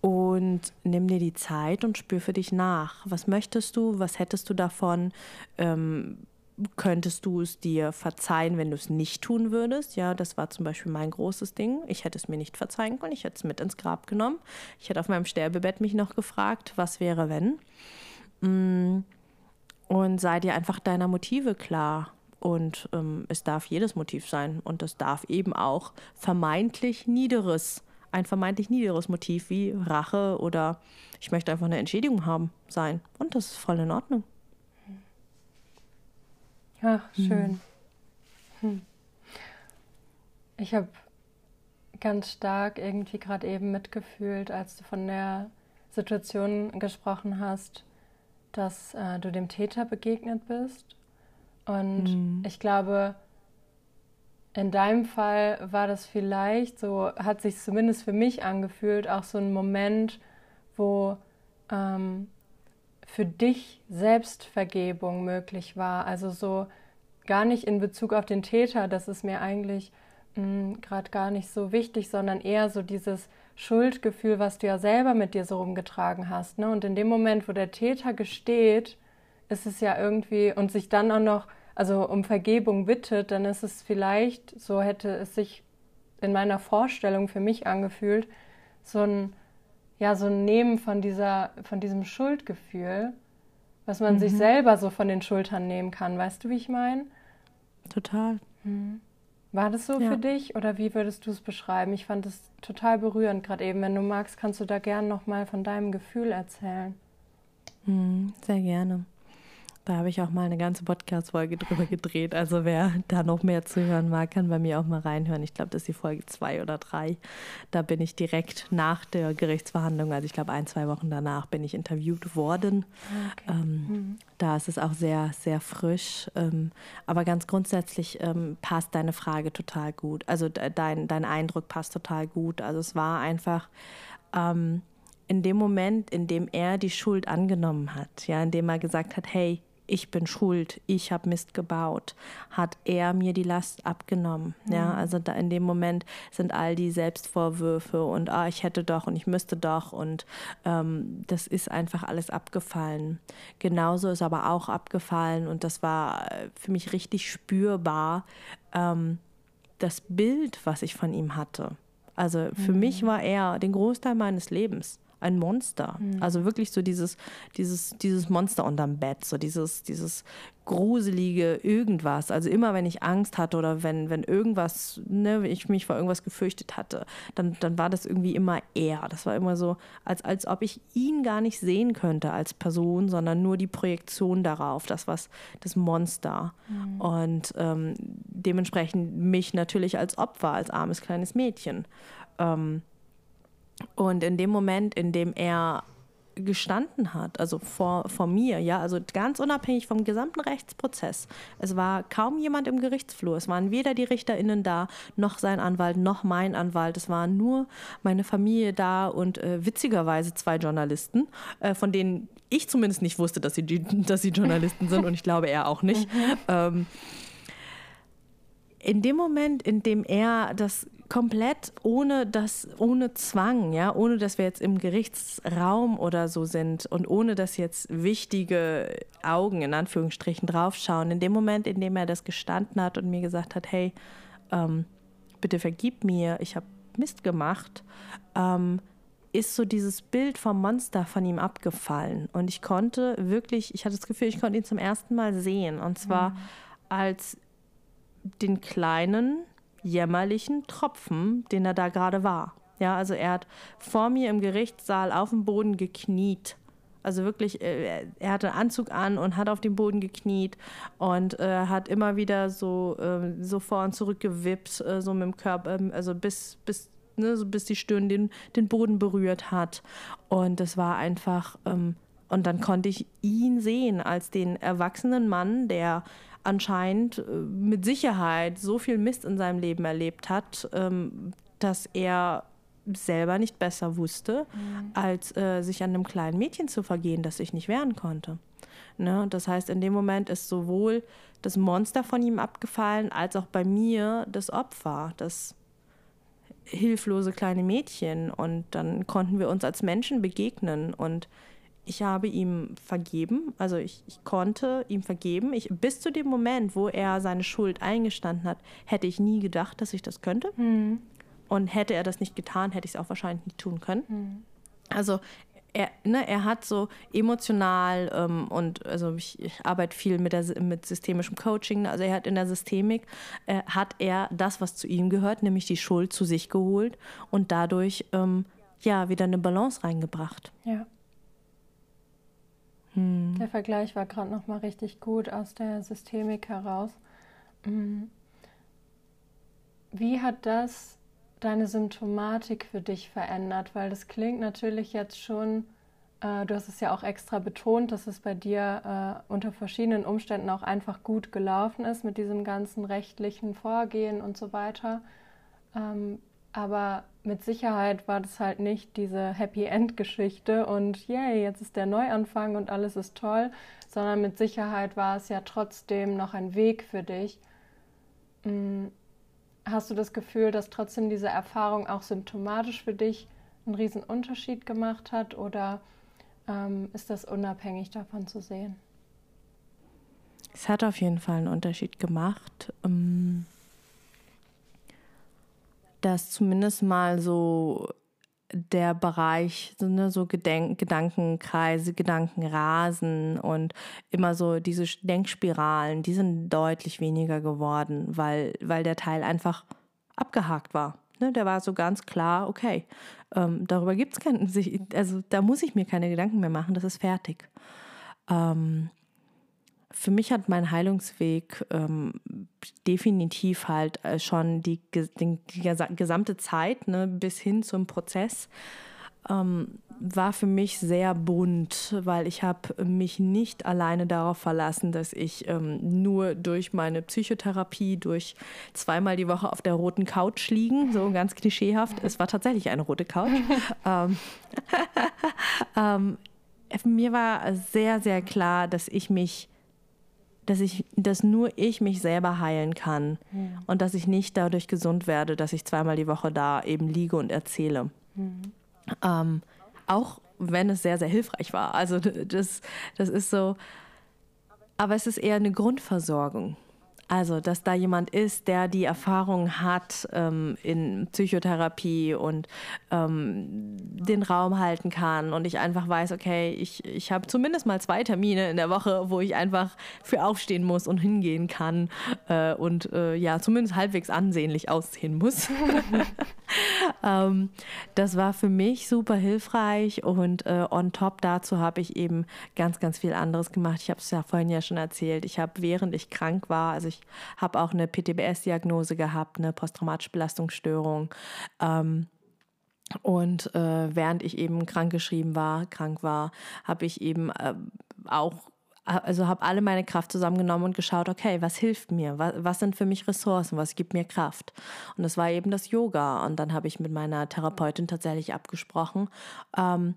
und nimm dir die Zeit und spür für dich nach. Was möchtest du? Was hättest du davon? Ähm, könntest du es dir verzeihen, wenn du es nicht tun würdest? Ja, das war zum Beispiel mein großes Ding. Ich hätte es mir nicht verzeihen können. Ich hätte es mit ins Grab genommen. Ich hätte auf meinem Sterbebett mich noch gefragt, was wäre, wenn? Mm, und sei dir einfach deiner Motive klar. Und ähm, es darf jedes Motiv sein. Und es darf eben auch vermeintlich niederes ein vermeintlich niederes Motiv wie Rache oder ich möchte einfach eine Entschädigung haben sein. Und das ist voll in Ordnung. Ach, schön. Hm. Ich habe ganz stark irgendwie gerade eben mitgefühlt, als du von der Situation gesprochen hast, dass äh, du dem Täter begegnet bist. Und mhm. ich glaube, in deinem Fall war das vielleicht, so hat sich zumindest für mich angefühlt, auch so ein Moment, wo ähm, für dich Selbstvergebung möglich war. Also so gar nicht in Bezug auf den Täter, das ist mir eigentlich hm, gerade gar nicht so wichtig, sondern eher so dieses Schuldgefühl, was du ja selber mit dir so rumgetragen hast. Ne? Und in dem Moment, wo der Täter gesteht, ist es ja irgendwie und sich dann auch noch also um Vergebung bittet, dann ist es vielleicht, so hätte es sich in meiner Vorstellung für mich angefühlt, so ein, ja, so ein Nehmen von dieser, von diesem Schuldgefühl, was man mhm. sich selber so von den Schultern nehmen kann. Weißt du, wie ich meine? Total. Mhm. War das so ja. für dich oder wie würdest du es beschreiben? Ich fand es total berührend gerade eben. Wenn du magst, kannst du da gerne noch mal von deinem Gefühl erzählen. Mhm, sehr gerne. Da habe ich auch mal eine ganze Podcast-Folge drüber gedreht. Also wer da noch mehr zu hören mag, kann bei mir auch mal reinhören. Ich glaube, das ist die Folge zwei oder drei. Da bin ich direkt nach der Gerichtsverhandlung, also ich glaube ein, zwei Wochen danach, bin ich interviewt worden. Okay. Ähm, mhm. Da ist es auch sehr, sehr frisch. Ähm, aber ganz grundsätzlich ähm, passt deine Frage total gut. Also dein, dein Eindruck passt total gut. Also es war einfach ähm, in dem Moment, in dem er die Schuld angenommen hat, ja, in dem er gesagt hat, hey, ich bin schuld, ich habe Mist gebaut, hat er mir die Last abgenommen. Mhm. Ja, also da in dem Moment sind all die Selbstvorwürfe und ah, ich hätte doch und ich müsste doch und ähm, das ist einfach alles abgefallen. Genauso ist aber auch abgefallen und das war äh, für mich richtig spürbar ähm, das Bild, was ich von ihm hatte. Also für mhm. mich war er den Großteil meines Lebens ein Monster. Mhm. Also wirklich so dieses, dieses, dieses Monster unterm Bett, so dieses, dieses gruselige irgendwas. Also immer wenn ich Angst hatte oder wenn, wenn irgendwas, ne, ich mich vor irgendwas gefürchtet hatte, dann, dann war das irgendwie immer er. Das war immer so, als, als ob ich ihn gar nicht sehen könnte als Person, sondern nur die Projektion darauf, das was das Monster. Mhm. Und ähm, dementsprechend mich natürlich als Opfer, als armes kleines Mädchen. Ähm, und in dem Moment, in dem er gestanden hat, also vor, vor mir, ja, also ganz unabhängig vom gesamten Rechtsprozess. Es war kaum jemand im Gerichtsflur. Es waren weder die RichterInnen da, noch sein Anwalt, noch mein Anwalt. Es waren nur meine Familie da und äh, witzigerweise zwei Journalisten, äh, von denen ich zumindest nicht wusste, dass sie, dass sie Journalisten sind und ich glaube er auch nicht. Mhm. Ähm, in dem Moment, in dem er das komplett ohne das, ohne Zwang, ja, ohne dass wir jetzt im Gerichtsraum oder so sind und ohne dass jetzt wichtige Augen in Anführungsstrichen draufschauen, in dem Moment, in dem er das gestanden hat und mir gesagt hat, hey, ähm, bitte vergib mir, ich habe Mist gemacht, ähm, ist so dieses Bild vom Monster von ihm abgefallen. Und ich konnte wirklich, ich hatte das Gefühl, ich konnte ihn zum ersten Mal sehen. Und zwar mhm. als den kleinen, jämmerlichen Tropfen, den er da gerade war. Ja, also er hat vor mir im Gerichtssaal auf dem Boden gekniet. Also wirklich, äh, er hatte Anzug an und hat auf dem Boden gekniet und äh, hat immer wieder so, äh, so vor und zurück gewippt, äh, so mit dem Körper, ähm, also bis, bis, ne, so bis die Stirn den, den Boden berührt hat. Und das war einfach ähm, und dann konnte ich ihn sehen als den erwachsenen Mann, der anscheinend äh, mit Sicherheit so viel Mist in seinem Leben erlebt hat, ähm, dass er selber nicht besser wusste, mhm. als äh, sich an einem kleinen Mädchen zu vergehen, das sich nicht wehren konnte. Ne? Das heißt, in dem Moment ist sowohl das Monster von ihm abgefallen, als auch bei mir das Opfer, das hilflose kleine Mädchen. Und dann konnten wir uns als Menschen begegnen. Und ich habe ihm vergeben, also ich, ich konnte ihm vergeben. Ich, bis zu dem Moment, wo er seine Schuld eingestanden hat, hätte ich nie gedacht, dass ich das könnte. Mhm. Und hätte er das nicht getan, hätte ich es auch wahrscheinlich nicht tun können. Mhm. Also er, ne, er hat so emotional ähm, und also ich, ich, arbeite viel mit, der, mit systemischem Coaching, also er hat in der Systemik, äh, hat er das, was zu ihm gehört, nämlich die Schuld zu sich geholt und dadurch ähm, ja wieder eine Balance reingebracht. Ja. Hm. Der Vergleich war gerade noch mal richtig gut aus der Systemik heraus. Hm. Wie hat das deine Symptomatik für dich verändert? Weil das klingt natürlich jetzt schon, äh, du hast es ja auch extra betont, dass es bei dir äh, unter verschiedenen Umständen auch einfach gut gelaufen ist mit diesem ganzen rechtlichen Vorgehen und so weiter. Ähm, aber mit Sicherheit war das halt nicht diese Happy End Geschichte und yay, jetzt ist der Neuanfang und alles ist toll, sondern mit Sicherheit war es ja trotzdem noch ein Weg für dich. Mm, Hast du das Gefühl, dass trotzdem diese Erfahrung auch symptomatisch für dich einen riesen Unterschied gemacht hat oder ähm, ist das unabhängig davon zu sehen? Es hat auf jeden Fall einen Unterschied gemacht. Ähm, dass zumindest mal so der Bereich, so, ne, so Gedenk Gedankenkreise, Gedankenrasen und immer so diese Denkspiralen, die sind deutlich weniger geworden, weil, weil der Teil einfach abgehakt war. Ne, der war so ganz klar, okay, ähm, darüber gibt es keinen, also da muss ich mir keine Gedanken mehr machen, das ist fertig. Ähm, für mich hat mein Heilungsweg ähm, definitiv halt äh, schon die, die, gesamte Zeit ne, bis hin zum Prozess ähm, war für mich sehr bunt, weil ich habe mich nicht alleine darauf verlassen, dass ich ähm, nur durch meine Psychotherapie, durch zweimal die Woche auf der roten Couch liegen, so ganz klischeehaft, es war tatsächlich eine rote Couch. ähm, ähm, mir war sehr, sehr klar, dass ich mich dass ich, dass nur ich mich selber heilen kann mhm. und dass ich nicht dadurch gesund werde, dass ich zweimal die Woche da eben liege und erzähle. Mhm. Ähm, auch wenn es sehr, sehr hilfreich war. Also das, das ist so, aber es ist eher eine Grundversorgung. Also, dass da jemand ist, der die Erfahrung hat ähm, in Psychotherapie und ähm, den Raum halten kann und ich einfach weiß, okay, ich, ich habe zumindest mal zwei Termine in der Woche, wo ich einfach für aufstehen muss und hingehen kann äh, und äh, ja, zumindest halbwegs ansehnlich aussehen muss. ähm, das war für mich super hilfreich und äh, on top dazu habe ich eben ganz, ganz viel anderes gemacht. Ich habe es ja vorhin ja schon erzählt. Ich habe, während ich krank war, also habe auch eine PTBS-Diagnose gehabt, eine posttraumatische Belastungsstörung. Ähm, und äh, während ich eben krankgeschrieben war, krank war, habe ich eben äh, auch also habe alle meine Kraft zusammengenommen und geschaut, okay, was hilft mir? Was, was, sind für mich Ressourcen? Was gibt mir Kraft? Und das war eben das Yoga. Und dann habe ich mit meiner Therapeutin tatsächlich abgesprochen, ähm,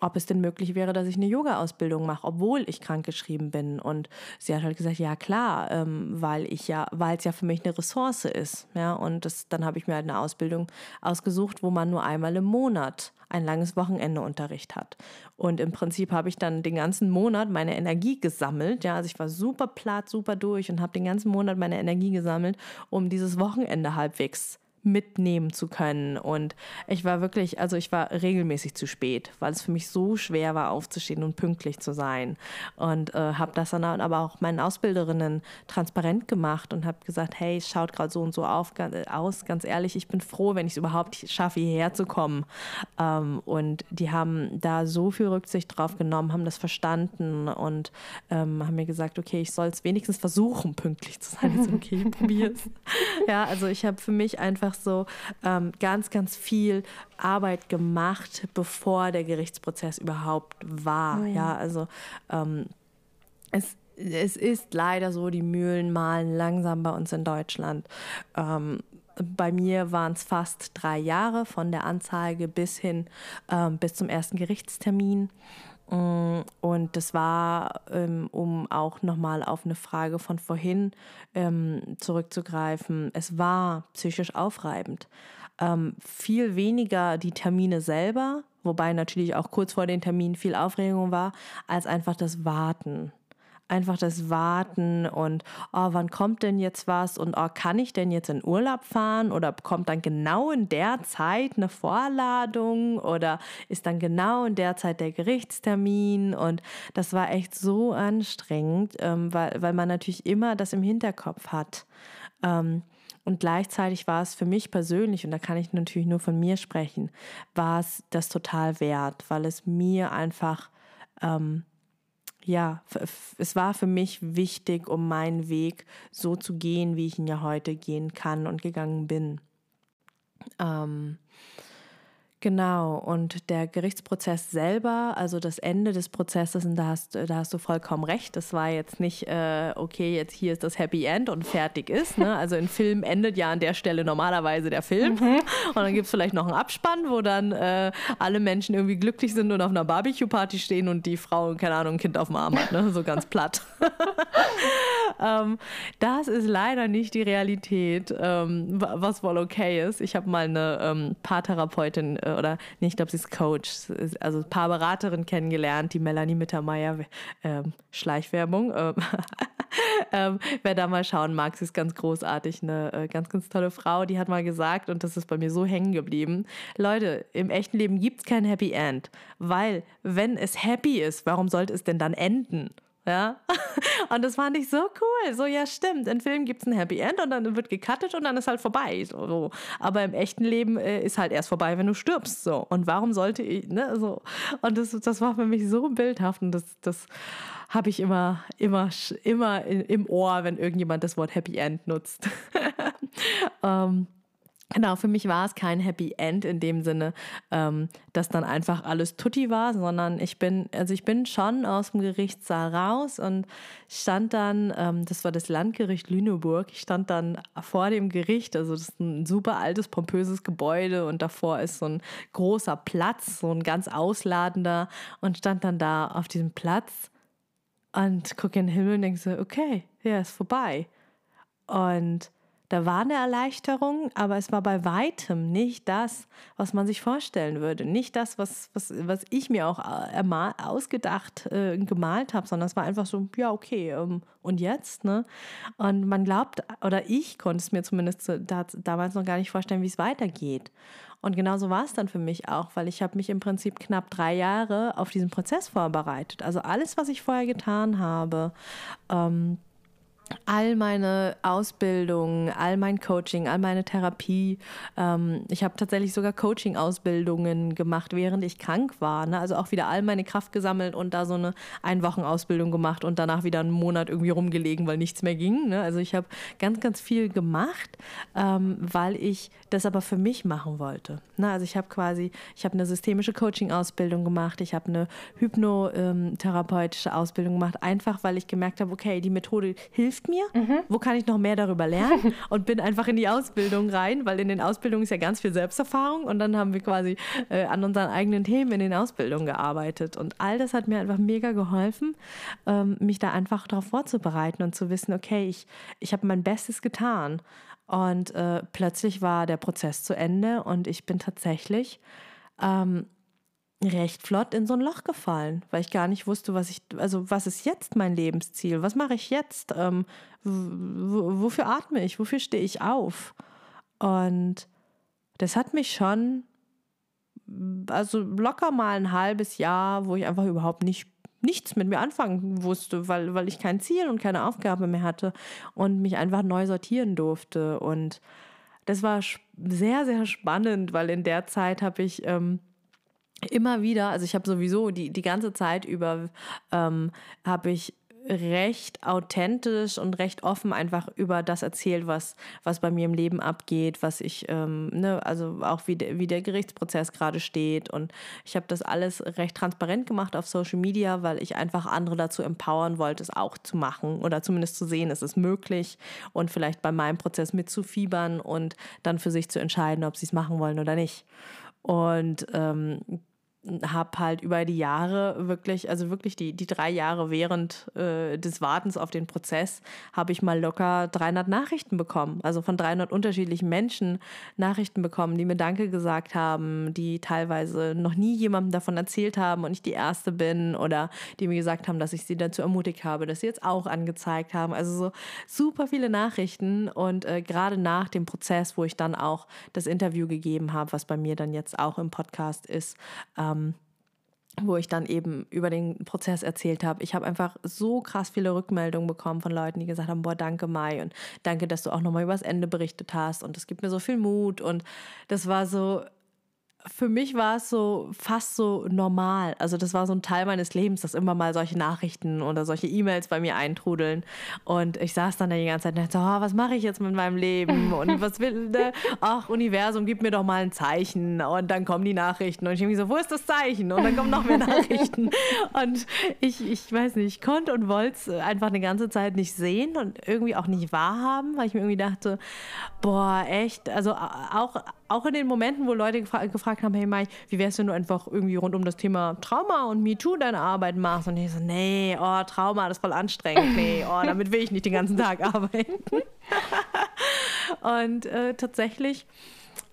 ob es denn möglich wäre, dass ich eine Yoga-Ausbildung mache, obwohl ich krankgeschrieben bin. Und sie hat halt gesagt, ja klar, ähm, weil ich ja, weil es ja für mich eine Ressource ist. Ja, und das, dann habe ich mir halt eine Ausbildung ausgesucht, wo man nur einmal im Monat ein langes Wochenende Unterricht hat. Und im Prinzip habe ich dann den ganzen Monat meine Energie gesammelt. Ja, also ich war super platt, super durch und habe den ganzen Monat meine Energie gesammelt, um dieses Wochenende halbwegs mitnehmen zu können. Und ich war wirklich, also ich war regelmäßig zu spät, weil es für mich so schwer war, aufzustehen und pünktlich zu sein. Und äh, habe das dann aber auch meinen Ausbilderinnen transparent gemacht und habe gesagt, hey, es schaut gerade so und so auf, aus. Ganz ehrlich, ich bin froh, wenn ich es überhaupt schaffe, hierher zu kommen. Ähm, und die haben da so viel Rücksicht drauf genommen, haben das verstanden und ähm, haben mir gesagt, okay, ich soll es wenigstens versuchen, pünktlich zu sein. Ich so, okay, probier's. ja, also ich habe für mich einfach einfach so ähm, ganz, ganz viel Arbeit gemacht, bevor der Gerichtsprozess überhaupt war. Mhm. Ja, also ähm, es, es ist leider so, die Mühlen malen langsam bei uns in Deutschland. Ähm, bei mir waren es fast drei Jahre von der Anzeige bis hin ähm, bis zum ersten Gerichtstermin. Mm, und das war, ähm, um auch nochmal auf eine Frage von vorhin ähm, zurückzugreifen, es war psychisch aufreibend. Ähm, viel weniger die Termine selber, wobei natürlich auch kurz vor den Terminen viel Aufregung war, als einfach das Warten einfach das Warten und, oh, wann kommt denn jetzt was? Und, oh, kann ich denn jetzt in Urlaub fahren? Oder kommt dann genau in der Zeit eine Vorladung? Oder ist dann genau in der Zeit der Gerichtstermin? Und das war echt so anstrengend, ähm, weil, weil man natürlich immer das im Hinterkopf hat. Ähm, und gleichzeitig war es für mich persönlich, und da kann ich natürlich nur von mir sprechen, war es das total wert, weil es mir einfach ähm, ja, es war für mich wichtig, um meinen Weg so zu gehen, wie ich ihn ja heute gehen kann und gegangen bin. Ähm, Genau, und der Gerichtsprozess selber, also das Ende des Prozesses, und da hast, da hast du vollkommen recht, das war jetzt nicht, äh, okay, jetzt hier ist das Happy End und fertig ist. Ne? Also ein Film endet ja an der Stelle normalerweise der Film. Mhm. Und dann gibt es vielleicht noch einen Abspann, wo dann äh, alle Menschen irgendwie glücklich sind und auf einer Barbecue-Party stehen und die Frau, keine Ahnung, ein Kind auf dem Arm hat, ne? so ganz platt. ähm, das ist leider nicht die Realität, ähm, was wohl okay ist. Ich habe mal eine ähm, Paartherapeutin äh, oder nicht, ich glaube, sie ist Coach, also Paarberaterin kennengelernt, die Melanie Mittermeier, ähm, Schleichwerbung. Ähm, ähm, wer da mal schauen mag, sie ist ganz großartig, eine äh, ganz, ganz tolle Frau, die hat mal gesagt, und das ist bei mir so hängen geblieben, Leute, im echten Leben gibt es kein Happy End, weil wenn es happy ist, warum sollte es denn dann enden? Ja. Und das fand ich so cool. So, ja, stimmt. In Filmen gibt es ein Happy End und dann wird gecuttet und dann ist halt vorbei. So. Aber im echten Leben äh, ist halt erst vorbei, wenn du stirbst. So. Und warum sollte ich, ne, so. Und das, das war für mich so bildhaft und das, das habe ich immer, immer, immer im Ohr, wenn irgendjemand das Wort Happy End nutzt. um, ähm, Genau, für mich war es kein Happy End in dem Sinne, ähm, dass dann einfach alles tutti war, sondern ich bin, also ich bin schon aus dem Gerichtssaal raus und stand dann, ähm, das war das Landgericht Lüneburg, ich stand dann vor dem Gericht, also das ist ein super altes, pompöses Gebäude und davor ist so ein großer Platz, so ein ganz ausladender und stand dann da auf diesem Platz und gucke in den Himmel und denke so, okay, ja, ist vorbei. Und da war eine Erleichterung, aber es war bei weitem nicht das, was man sich vorstellen würde. Nicht das, was, was, was ich mir auch äh, ausgedacht äh, gemalt habe, sondern es war einfach so, ja, okay, ähm, und jetzt? Ne? Und man glaubt, oder ich konnte es mir zumindest da, damals noch gar nicht vorstellen, wie es weitergeht. Und genauso war es dann für mich auch, weil ich habe mich im Prinzip knapp drei Jahre auf diesen Prozess vorbereitet. Also alles, was ich vorher getan habe, ähm, all meine Ausbildung, all mein Coaching, all meine Therapie. Ähm, ich habe tatsächlich sogar Coaching-Ausbildungen gemacht, während ich krank war. Ne? Also auch wieder all meine Kraft gesammelt und da so eine Einwochenausbildung gemacht und danach wieder einen Monat irgendwie rumgelegen, weil nichts mehr ging. Ne? Also ich habe ganz, ganz viel gemacht, ähm, weil ich das aber für mich machen wollte. Ne? Also ich habe quasi, ich habe eine systemische Coaching-Ausbildung gemacht, ich habe eine hypnotherapeutische Ausbildung gemacht, einfach weil ich gemerkt habe, okay, die Methode hilft hilft mir? Mhm. Wo kann ich noch mehr darüber lernen? Und bin einfach in die Ausbildung rein, weil in den Ausbildungen ist ja ganz viel Selbsterfahrung und dann haben wir quasi äh, an unseren eigenen Themen in den Ausbildungen gearbeitet. Und all das hat mir einfach mega geholfen, ähm, mich da einfach darauf vorzubereiten und zu wissen, okay, ich, ich habe mein Bestes getan. Und äh, plötzlich war der Prozess zu Ende und ich bin tatsächlich ähm, recht flott in so ein Loch gefallen, weil ich gar nicht wusste, was ich, also was ist jetzt mein Lebensziel? Was mache ich jetzt? Ähm, wofür atme ich? Wofür stehe ich auf? Und das hat mich schon, also locker mal ein halbes Jahr, wo ich einfach überhaupt nicht nichts mit mir anfangen wusste, weil, weil ich kein Ziel und keine Aufgabe mehr hatte und mich einfach neu sortieren durfte. Und das war sehr, sehr spannend, weil in der Zeit habe ich ähm, immer wieder, also ich habe sowieso die, die ganze Zeit über, ähm, habe ich recht authentisch und recht offen einfach über das erzählt, was, was bei mir im Leben abgeht, was ich, ähm, ne, also auch wie, de, wie der Gerichtsprozess gerade steht. Und ich habe das alles recht transparent gemacht auf Social Media, weil ich einfach andere dazu empowern wollte, es auch zu machen oder zumindest zu sehen, es ist möglich und vielleicht bei meinem Prozess mitzufiebern und dann für sich zu entscheiden, ob sie es machen wollen oder nicht. Und ähm, habe halt über die Jahre wirklich, also wirklich die, die drei Jahre während äh, des Wartens auf den Prozess, habe ich mal locker 300 Nachrichten bekommen. Also von 300 unterschiedlichen Menschen Nachrichten bekommen, die mir Danke gesagt haben, die teilweise noch nie jemandem davon erzählt haben und ich die Erste bin oder die mir gesagt haben, dass ich sie dazu ermutigt habe, dass sie jetzt auch angezeigt haben. Also so super viele Nachrichten und äh, gerade nach dem Prozess, wo ich dann auch das Interview gegeben habe, was bei mir dann jetzt auch im Podcast ist, äh, ähm, wo ich dann eben über den Prozess erzählt habe. Ich habe einfach so krass viele Rückmeldungen bekommen von Leuten, die gesagt haben, boah, danke Mai und danke, dass du auch nochmal über das Ende berichtet hast und es gibt mir so viel Mut und das war so, für mich war es so fast so normal. Also das war so ein Teil meines Lebens, dass immer mal solche Nachrichten oder solche E-Mails bei mir eintrudeln. Und ich saß dann da die ganze Zeit und dachte, oh, was mache ich jetzt mit meinem Leben? Und was will, ne? ach, Universum, gib mir doch mal ein Zeichen. Und dann kommen die Nachrichten. Und ich irgendwie so, wo ist das Zeichen? Und dann kommen noch mehr Nachrichten. Und ich, ich weiß nicht, ich konnte und wollte es einfach eine ganze Zeit nicht sehen und irgendwie auch nicht wahrhaben, weil ich mir irgendwie dachte, boah, echt, also auch, auch in den Momenten, wo Leute gefra gefragt haben, hey Mai, wie wär's, wenn du einfach irgendwie rund um das Thema Trauma und MeToo deine Arbeit machst? Und ich so, nee, oh, Trauma, das ist voll anstrengend. Nee, oh, damit will ich nicht den ganzen Tag arbeiten. und äh, tatsächlich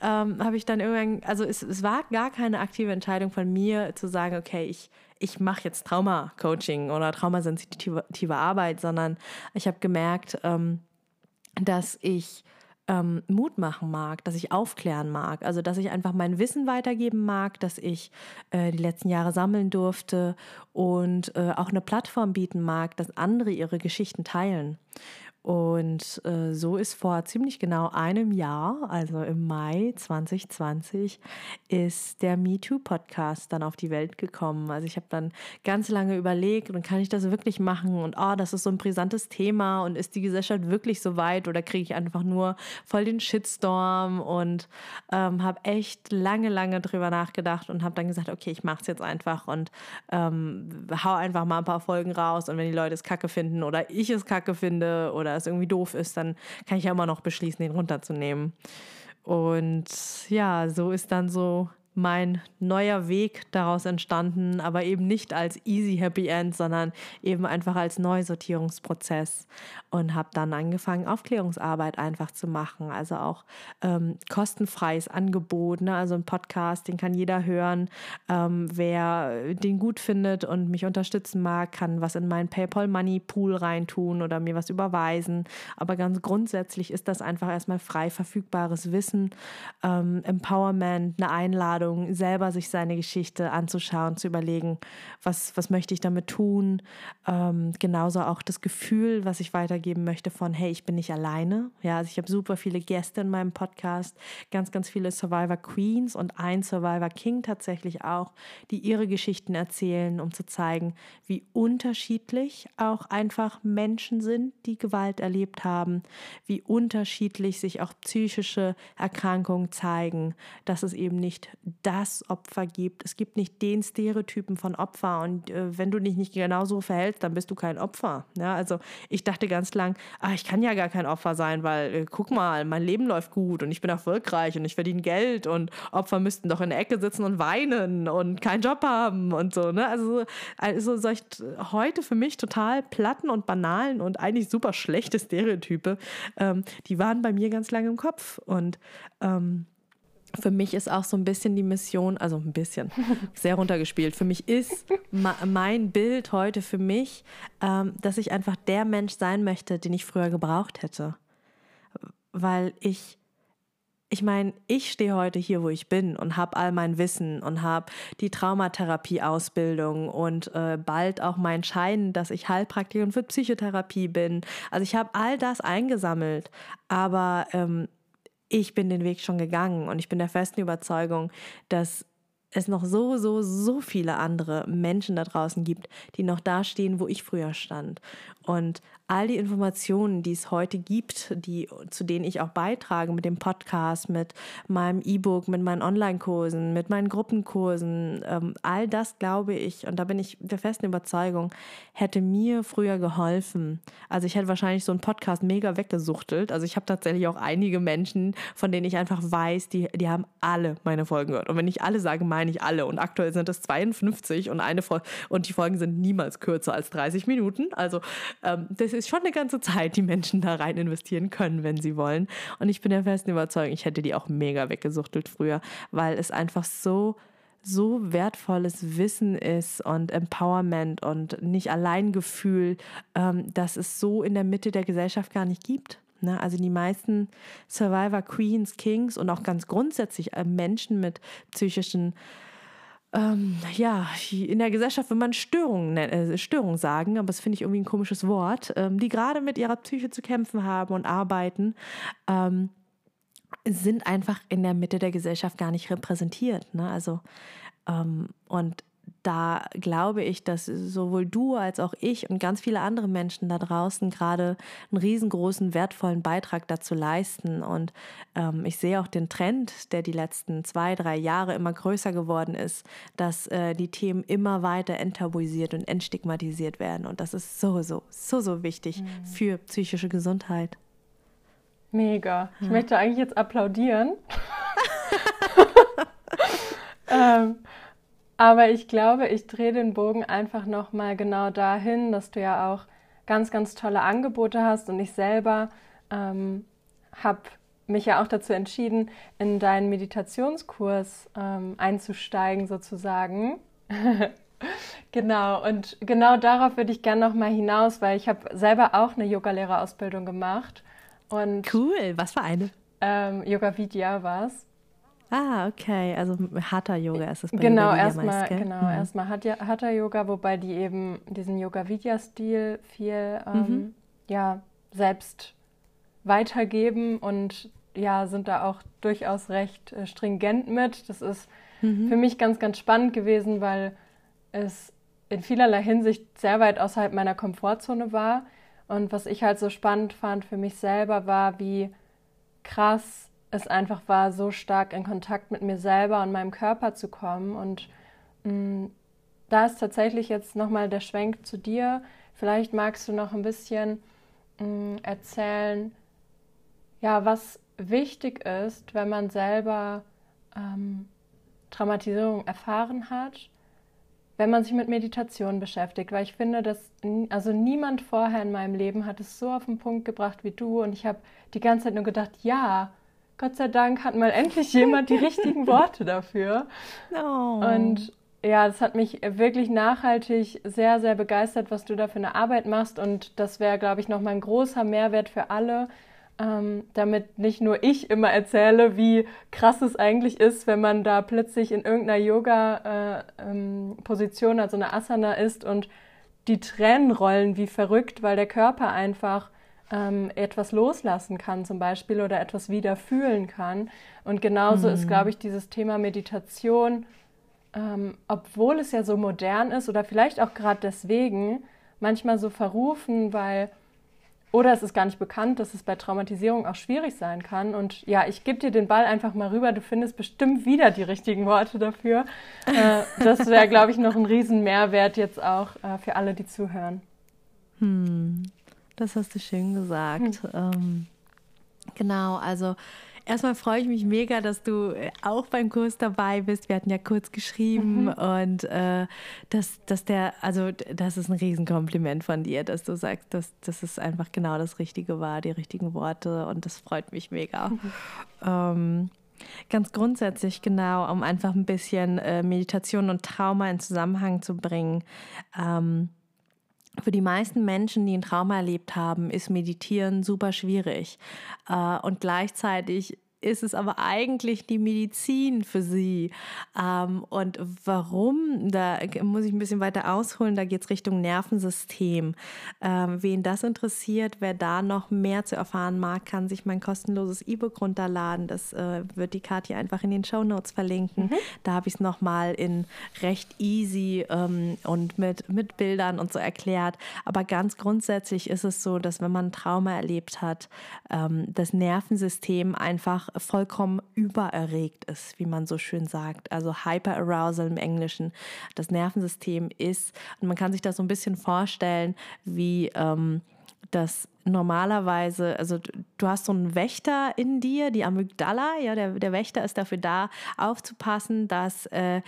ähm, habe ich dann irgendwann, also es, es war gar keine aktive Entscheidung von mir zu sagen, okay, ich, ich mache jetzt Trauma-Coaching oder traumasensitive Arbeit, sondern ich habe gemerkt, ähm, dass ich ähm, Mut machen mag, dass ich aufklären mag, also dass ich einfach mein Wissen weitergeben mag, dass ich äh, die letzten Jahre sammeln durfte und äh, auch eine Plattform bieten mag, dass andere ihre Geschichten teilen. Und äh, so ist vor ziemlich genau einem Jahr, also im Mai 2020, ist der MeToo-Podcast dann auf die Welt gekommen. Also ich habe dann ganz lange überlegt, und kann ich das wirklich machen? Und oh, das ist so ein brisantes Thema und ist die Gesellschaft wirklich so weit oder kriege ich einfach nur voll den Shitstorm? Und ähm, habe echt lange, lange drüber nachgedacht und habe dann gesagt, okay, ich mache es jetzt einfach und ähm, hau einfach mal ein paar Folgen raus. Und wenn die Leute es kacke finden oder ich es kacke finde oder es irgendwie doof ist, dann kann ich ja immer noch beschließen, den runterzunehmen. Und ja, so ist dann so mein neuer Weg daraus entstanden, aber eben nicht als easy happy end, sondern eben einfach als Neusortierungsprozess und habe dann angefangen, Aufklärungsarbeit einfach zu machen, also auch ähm, kostenfreies Angebot, ne? also ein Podcast, den kann jeder hören, ähm, wer den gut findet und mich unterstützen mag, kann was in meinen PayPal Money Pool reintun oder mir was überweisen, aber ganz grundsätzlich ist das einfach erstmal frei verfügbares Wissen, ähm, Empowerment, eine Einladung Einladung, selber sich seine Geschichte anzuschauen, zu überlegen, was, was möchte ich damit tun. Ähm, genauso auch das Gefühl, was ich weitergeben möchte von, hey, ich bin nicht alleine. Ja, also ich habe super viele Gäste in meinem Podcast, ganz, ganz viele Survivor Queens und ein Survivor King tatsächlich auch, die ihre Geschichten erzählen, um zu zeigen, wie unterschiedlich auch einfach Menschen sind, die Gewalt erlebt haben, wie unterschiedlich sich auch psychische Erkrankungen zeigen, dass es eben nicht das Opfer gibt. Es gibt nicht den Stereotypen von Opfer und äh, wenn du dich nicht genauso verhältst, dann bist du kein Opfer. Ja, also ich dachte ganz lang, ach, ich kann ja gar kein Opfer sein, weil äh, guck mal, mein Leben läuft gut und ich bin erfolgreich und ich verdiene Geld und Opfer müssten doch in der Ecke sitzen und weinen und keinen Job haben und so. Ne? Also, also solch heute für mich total platten und banalen und eigentlich super schlechte Stereotype, ähm, die waren bei mir ganz lange im Kopf und ähm, für mich ist auch so ein bisschen die Mission, also ein bisschen, sehr runtergespielt. Für mich ist mein Bild heute für mich, ähm, dass ich einfach der Mensch sein möchte, den ich früher gebraucht hätte. Weil ich, ich meine, ich stehe heute hier, wo ich bin und habe all mein Wissen und habe die Traumatherapie-Ausbildung und äh, bald auch mein Schein, dass ich Heilpraktikerin für Psychotherapie bin. Also ich habe all das eingesammelt, aber ähm, ich bin den Weg schon gegangen und ich bin der festen Überzeugung, dass es noch so, so, so viele andere Menschen da draußen gibt, die noch da stehen, wo ich früher stand. Und all die Informationen, die es heute gibt, die, zu denen ich auch beitrage mit dem Podcast, mit meinem E-Book, mit meinen Online-Kursen, mit meinen Gruppenkursen, ähm, all das glaube ich, und da bin ich der festen Überzeugung, hätte mir früher geholfen. Also ich hätte wahrscheinlich so einen Podcast mega weggesuchtelt. Also ich habe tatsächlich auch einige Menschen, von denen ich einfach weiß, die, die haben alle meine Folgen gehört. Und wenn ich alle sage, meine ich alle. Und aktuell sind es 52 und eine Folge, und die Folgen sind niemals kürzer als 30 Minuten. Also ähm, das ist schon eine ganze Zeit, die Menschen da rein investieren können, wenn sie wollen. Und ich bin der festen Überzeugung, ich hätte die auch mega weggesuchtelt früher, weil es einfach so so wertvolles Wissen ist und Empowerment und nicht Alleingefühl, ähm, dass es so in der Mitte der Gesellschaft gar nicht gibt. Ne? Also die meisten Survivor, Queens, Kings und auch ganz grundsätzlich äh, Menschen mit psychischen ähm, ja, in der Gesellschaft will man Störungen, äh, Störungen sagen, aber das finde ich irgendwie ein komisches Wort, ähm, die gerade mit ihrer Psyche zu kämpfen haben und arbeiten, ähm, sind einfach in der Mitte der Gesellschaft gar nicht repräsentiert. Ne? Also, ähm, und da glaube ich, dass sowohl du als auch ich und ganz viele andere Menschen da draußen gerade einen riesengroßen, wertvollen Beitrag dazu leisten. Und ähm, ich sehe auch den Trend, der die letzten zwei, drei Jahre immer größer geworden ist, dass äh, die Themen immer weiter enttabuisiert und entstigmatisiert werden. Und das ist so, so, so, so wichtig mhm. für psychische Gesundheit. Mega. Ich ja. möchte eigentlich jetzt applaudieren. ähm, aber ich glaube, ich drehe den Bogen einfach nochmal genau dahin, dass du ja auch ganz, ganz tolle Angebote hast und ich selber ähm, habe mich ja auch dazu entschieden, in deinen Meditationskurs ähm, einzusteigen sozusagen. genau, und genau darauf würde ich gerne nochmal hinaus, weil ich habe selber auch eine Yogalehrerausbildung gemacht. Und, cool, was für eine? Ähm, Yoga Vidya war es. Ah, okay. Also Hatha Yoga ist es bei Genau, erstmal genau, mhm. erstmal Hatha Yoga, wobei die eben diesen Yoga Vidya Stil viel ähm, mhm. ja, selbst weitergeben und ja, sind da auch durchaus recht äh, stringent mit. Das ist mhm. für mich ganz ganz spannend gewesen, weil es in vielerlei Hinsicht sehr weit außerhalb meiner Komfortzone war und was ich halt so spannend fand für mich selber war, wie krass es einfach war, so stark in Kontakt mit mir selber und meinem Körper zu kommen. Und mh, mm, da ist tatsächlich jetzt nochmal der Schwenk zu dir. Vielleicht magst du noch ein bisschen mh, mm, erzählen, ja, was wichtig ist, wenn man selber ähm, Traumatisierung erfahren hat, wenn man sich mit Meditation beschäftigt, weil ich finde, dass also niemand vorher in meinem Leben hat es so auf den Punkt gebracht wie du und ich habe die ganze Zeit nur gedacht, ja, Gott sei Dank hat mal endlich jemand die richtigen Worte dafür. Oh. Und ja, das hat mich wirklich nachhaltig sehr, sehr begeistert, was du da für eine Arbeit machst. Und das wäre, glaube ich, nochmal ein großer Mehrwert für alle, ähm, damit nicht nur ich immer erzähle, wie krass es eigentlich ist, wenn man da plötzlich in irgendeiner Yoga-Position, äh, ähm, also eine Asana ist und die Tränen rollen wie verrückt, weil der Körper einfach ähm, etwas loslassen kann zum Beispiel oder etwas wieder fühlen kann. Und genauso mhm. ist, glaube ich, dieses Thema Meditation, ähm, obwohl es ja so modern ist oder vielleicht auch gerade deswegen manchmal so verrufen, weil oder es ist gar nicht bekannt, dass es bei Traumatisierung auch schwierig sein kann. Und ja, ich gebe dir den Ball einfach mal rüber. Du findest bestimmt wieder die richtigen Worte dafür. Äh, das wäre, glaube ich, noch ein Riesenmehrwert jetzt auch äh, für alle, die zuhören. Hm. Das hast du schön gesagt. Hm. Ähm, genau, also erstmal freue ich mich mega, dass du äh, auch beim Kurs dabei bist. Wir hatten ja kurz geschrieben mhm. und äh, dass, dass der, also das ist ein Riesenkompliment von dir, dass du sagst, dass, dass es einfach genau das Richtige war, die richtigen Worte und das freut mich mega. Mhm. Ähm, Ganz grundsätzlich genau, um einfach ein bisschen äh, Meditation und Trauma in Zusammenhang zu bringen. Ähm, für die meisten Menschen, die ein Trauma erlebt haben, ist Meditieren super schwierig. Äh, und gleichzeitig ist es aber eigentlich die Medizin für sie. Ähm, und warum, da muss ich ein bisschen weiter ausholen, da geht es Richtung Nervensystem. Ähm, wen das interessiert, wer da noch mehr zu erfahren mag, kann sich mein kostenloses E-Book runterladen. Das äh, wird die Katja einfach in den Show Notes verlinken. Mhm. Da habe ich es nochmal in recht easy ähm, und mit, mit Bildern und so erklärt. Aber ganz grundsätzlich ist es so, dass wenn man ein Trauma erlebt hat, ähm, das Nervensystem einfach vollkommen übererregt ist, wie man so schön sagt. Also Hyperarousal im Englischen. Das Nervensystem ist, und man kann sich das so ein bisschen vorstellen, wie ähm, das normalerweise, also du hast so einen Wächter in dir, die Amygdala, ja, der, der Wächter ist dafür da, aufzupassen, dass, äh,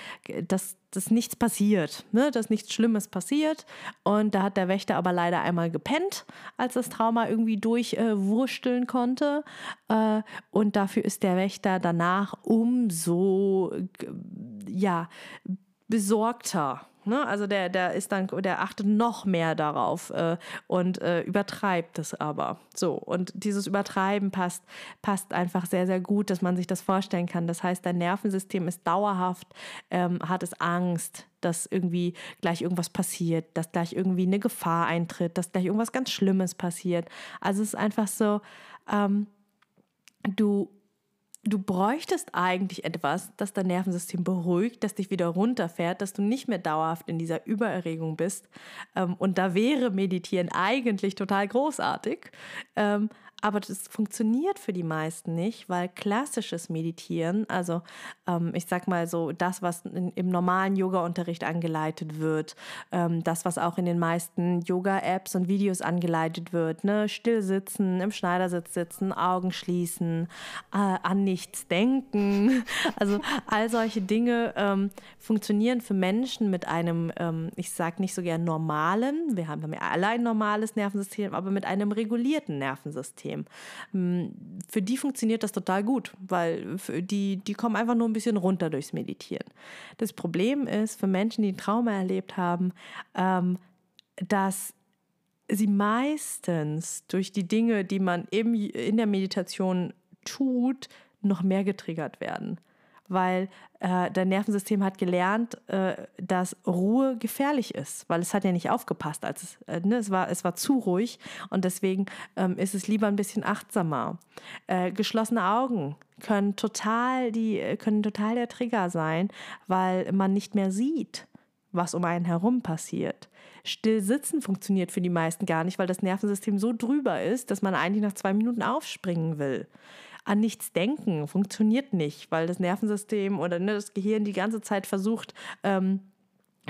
dass, dass nichts passiert, ne, dass nichts Schlimmes passiert. Und da hat der Wächter aber leider einmal gepennt, als das Trauma irgendwie durchwursteln äh, konnte. Äh, und dafür ist der Wächter danach umso, ja, besorgter Ne? Also der, der ist dann, der achtet noch mehr darauf äh, und äh, übertreibt es aber. So, und dieses Übertreiben passt, passt einfach sehr, sehr gut, dass man sich das vorstellen kann. Das heißt, dein Nervensystem ist dauerhaft, ähm, hat es Angst, dass irgendwie gleich irgendwas passiert, dass gleich irgendwie eine Gefahr eintritt, dass gleich irgendwas ganz Schlimmes passiert. Also es ist einfach so, ähm, du du bräuchtest eigentlich etwas, das dein Nervensystem beruhigt, das dich wieder runterfährt, dass du nicht mehr dauerhaft in dieser Übererregung bist. Ähm, und da wäre Meditieren eigentlich total großartig. Aber das funktioniert für die meisten nicht, weil klassisches Meditieren, also ähm, ich sag mal so, das, was in, im normalen Yoga-Unterricht angeleitet wird, ähm, das, was auch in den meisten Yoga-Apps und Videos angeleitet wird, ne, still sitzen, im Schneidersitz sitzen, Augen schließen, äh, an nichts denken, also all solche Dinge ähm, funktionieren für Menschen mit einem, ähm, ich sag nicht so gern normalen, wir haben ja alle normales Nervensystem, aber mit einem regulierten Nervensystem. Nervensystem. Hm, für die funktioniert das total gut, weil die, die kommen einfach nur ein bisschen runter durchs Meditieren. Das Problem ist für Menschen, die ein Trauma erlebt haben, ähm, dass sie meistens durch die Dinge, die man eben in der Meditation tut, noch mehr getriggert werden weil äh, dein Nervensystem hat gelernt, äh, dass Ruhe gefährlich ist, weil es hat ja nicht aufgepasst, als es, äh, ne, es, war, es war zu ruhig und deswegen ähm, ist es lieber ein bisschen achtsamer. Äh, geschlossene Augen können total, die, können total der Trigger sein, weil man nicht mehr sieht, was um einen herum passiert. Still sitzen funktioniert für die meisten gar nicht, weil das Nervensystem so drüber ist, dass man eigentlich nach zwei Minuten aufspringen will an nichts denken funktioniert nicht, weil das Nervensystem oder ne, das Gehirn die ganze Zeit versucht, ähm,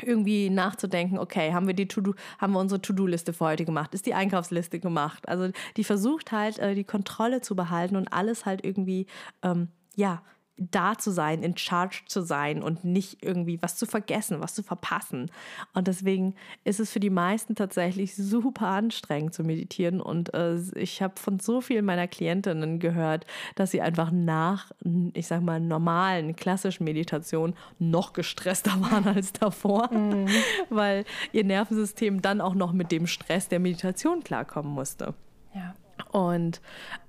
irgendwie nachzudenken, okay, haben wir die To-Do, haben wir unsere To-Do-Liste für heute gemacht? Ist die Einkaufsliste gemacht? Also die versucht halt, äh, die Kontrolle zu behalten und alles halt irgendwie, ähm, ja, da zu sein, in charge zu sein und nicht irgendwie was zu vergessen, was zu verpassen. Und deswegen ist es für die meisten tatsächlich super anstrengend zu meditieren. Und äh, ich habe von so vielen meiner Klientinnen gehört, dass sie einfach nach, ich sag mal, normalen, klassischen Meditation noch gestresster waren als davor, mhm. weil ihr Nervensystem dann auch noch mit dem Stress der Meditation klarkommen musste. Ja. Und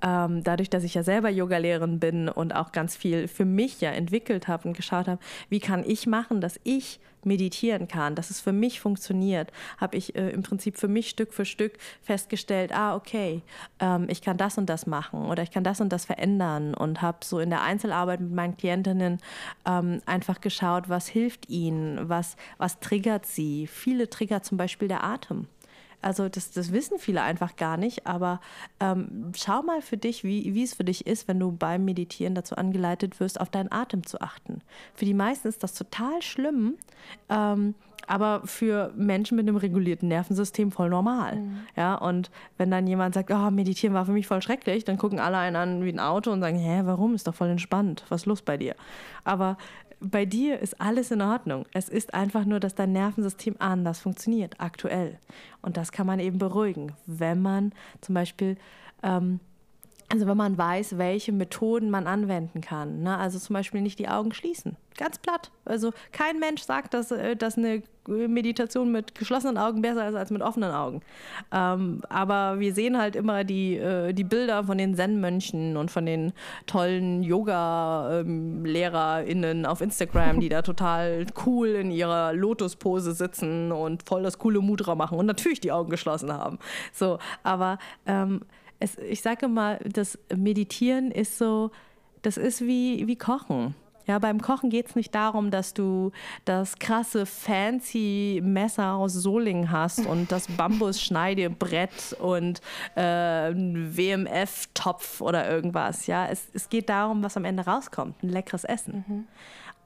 ähm, dadurch, dass ich ja selber Yogalehrerin bin und auch ganz viel für mich ja entwickelt habe und geschaut habe, wie kann ich machen, dass ich meditieren kann, dass es für mich funktioniert, habe ich äh, im Prinzip für mich Stück für Stück festgestellt, ah, okay, ähm, ich kann das und das machen oder ich kann das und das verändern und habe so in der Einzelarbeit mit meinen Klientinnen ähm, einfach geschaut, was hilft ihnen, was, was triggert sie. Viele triggert zum Beispiel der Atem. Also das, das wissen viele einfach gar nicht, aber ähm, schau mal für dich, wie, wie es für dich ist, wenn du beim Meditieren dazu angeleitet wirst, auf deinen Atem zu achten. Für die meisten ist das total schlimm, ähm, aber für Menschen mit einem regulierten Nervensystem voll normal. Mhm. Ja, und wenn dann jemand sagt, oh, meditieren war für mich voll schrecklich, dann gucken alle einen an wie ein Auto und sagen, hä, warum? Ist doch voll entspannt. Was ist los bei dir? Aber bei dir ist alles in Ordnung. Es ist einfach nur, dass dein Nervensystem anders funktioniert, aktuell. Und das kann man eben beruhigen, wenn man zum Beispiel ähm, Also wenn man weiß, welche Methoden man anwenden kann. Ne? Also zum Beispiel nicht die Augen schließen. Ganz platt. Also kein Mensch sagt, dass, äh, dass eine Meditation mit geschlossenen Augen besser ist als mit offenen Augen. Ähm, aber wir sehen halt immer die, äh, die Bilder von den Zen-Mönchen und von den tollen Yoga-LehrerInnen auf Instagram, die da total cool in ihrer Lotuspose sitzen und voll das coole Mudra machen und natürlich die Augen geschlossen haben. So, aber ähm, es, ich sage mal, das Meditieren ist so, das ist wie, wie Kochen. Ja, beim Kochen geht es nicht darum, dass du das krasse fancy Messer aus Soling hast und das Bambusschneidebrett und äh, WMF-Topf oder irgendwas. Ja, es, es geht darum, was am Ende rauskommt, ein leckeres Essen. Mhm.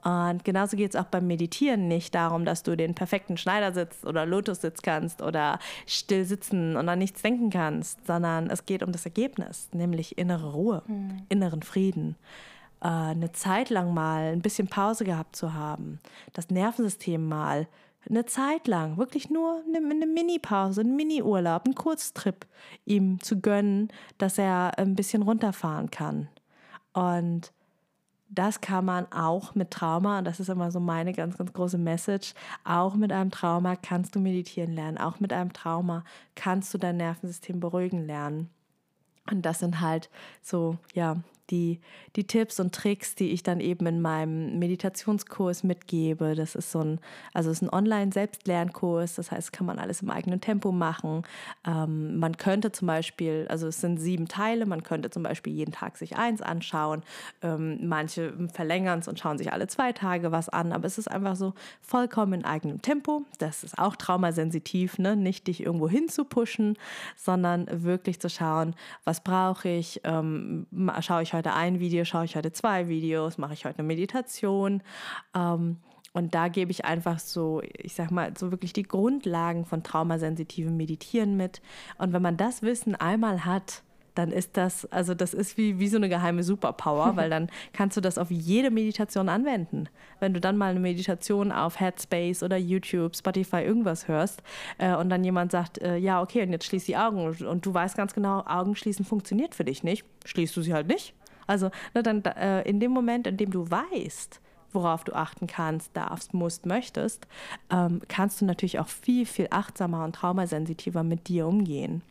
Und genauso geht es auch beim Meditieren nicht darum, dass du den perfekten Schneidersitz oder Lotussitz kannst oder still sitzen und an nichts denken kannst, sondern es geht um das Ergebnis, nämlich innere Ruhe, mhm. inneren Frieden. Äh, eine Zeit lang mal ein bisschen Pause gehabt zu haben, das Nervensystem mal eine Zeit lang, wirklich nur eine, eine Mini-Pause, einen Mini-Urlaub, einen Kurztrip ihm zu gönnen, dass er ein bisschen runterfahren kann. Und das kann man auch mit Trauma, und das ist immer so meine ganz, ganz große Message, auch mit einem Trauma kannst du meditieren lernen, auch mit einem Trauma kannst du dein Nervensystem beruhigen lernen. Und das sind halt so, ja, die, die Tipps und Tricks, die ich dann eben in meinem Meditationskurs mitgebe. Das ist so ein, also ist ein Online-Selbstlernkurs, das heißt, kann man alles im eigenen Tempo machen. Ähm, man könnte zum Beispiel, also es sind sieben Teile, man könnte zum Beispiel jeden Tag sich eins anschauen. Ähm, manche verlängern es und schauen sich alle zwei Tage was an, aber es ist einfach so vollkommen in eigenem Tempo. Das ist auch traumasensitiv, ne? nicht dich irgendwo hin zu pushen, sondern wirklich zu schauen, was brauche ich, ähm, schaue ich heute ein Video, schaue ich heute zwei Videos, mache ich heute eine Meditation. Ähm, und da gebe ich einfach so, ich sag mal, so wirklich die Grundlagen von traumasensitivem Meditieren mit. Und wenn man das Wissen einmal hat, dann ist das, also das ist wie, wie so eine geheime Superpower, weil dann kannst du das auf jede Meditation anwenden. Wenn du dann mal eine Meditation auf Headspace oder YouTube, Spotify, irgendwas hörst äh, und dann jemand sagt, äh, ja, okay, und jetzt schließ die Augen und, und, du weißt ganz genau, Augen schließen funktioniert für dich nicht, schließt du sie halt nicht. Also ne, dann äh, in dem Moment, in dem du weißt, worauf du achten kannst, darfst, musst, möchtest, ähm, kannst du natürlich auch viel, viel achtsamer und traumasensitiver mit dir umgehen.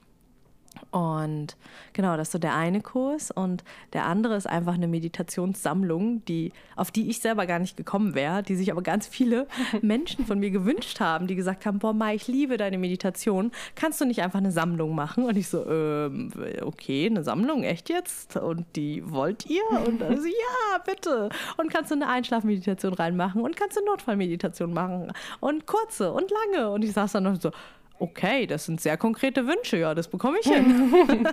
Und genau, das ist so der eine Kurs. Und der andere ist einfach eine Meditationssammlung, die, auf die ich selber gar nicht gekommen wäre, die sich aber ganz viele Menschen von mir gewünscht haben, die gesagt haben, boah, Mai, ich liebe deine Meditation. Kannst du nicht einfach eine Sammlung machen? Und ich so, ähm, okay, eine Sammlung, echt jetzt? Und die wollt ihr? Und dann so, ja, bitte. Und kannst du eine Einschlafmeditation reinmachen? Und kannst du Notfallmeditation machen? Und kurze und lange. Und ich saß dann noch so, okay, das sind sehr konkrete Wünsche, ja, das bekomme ich hin.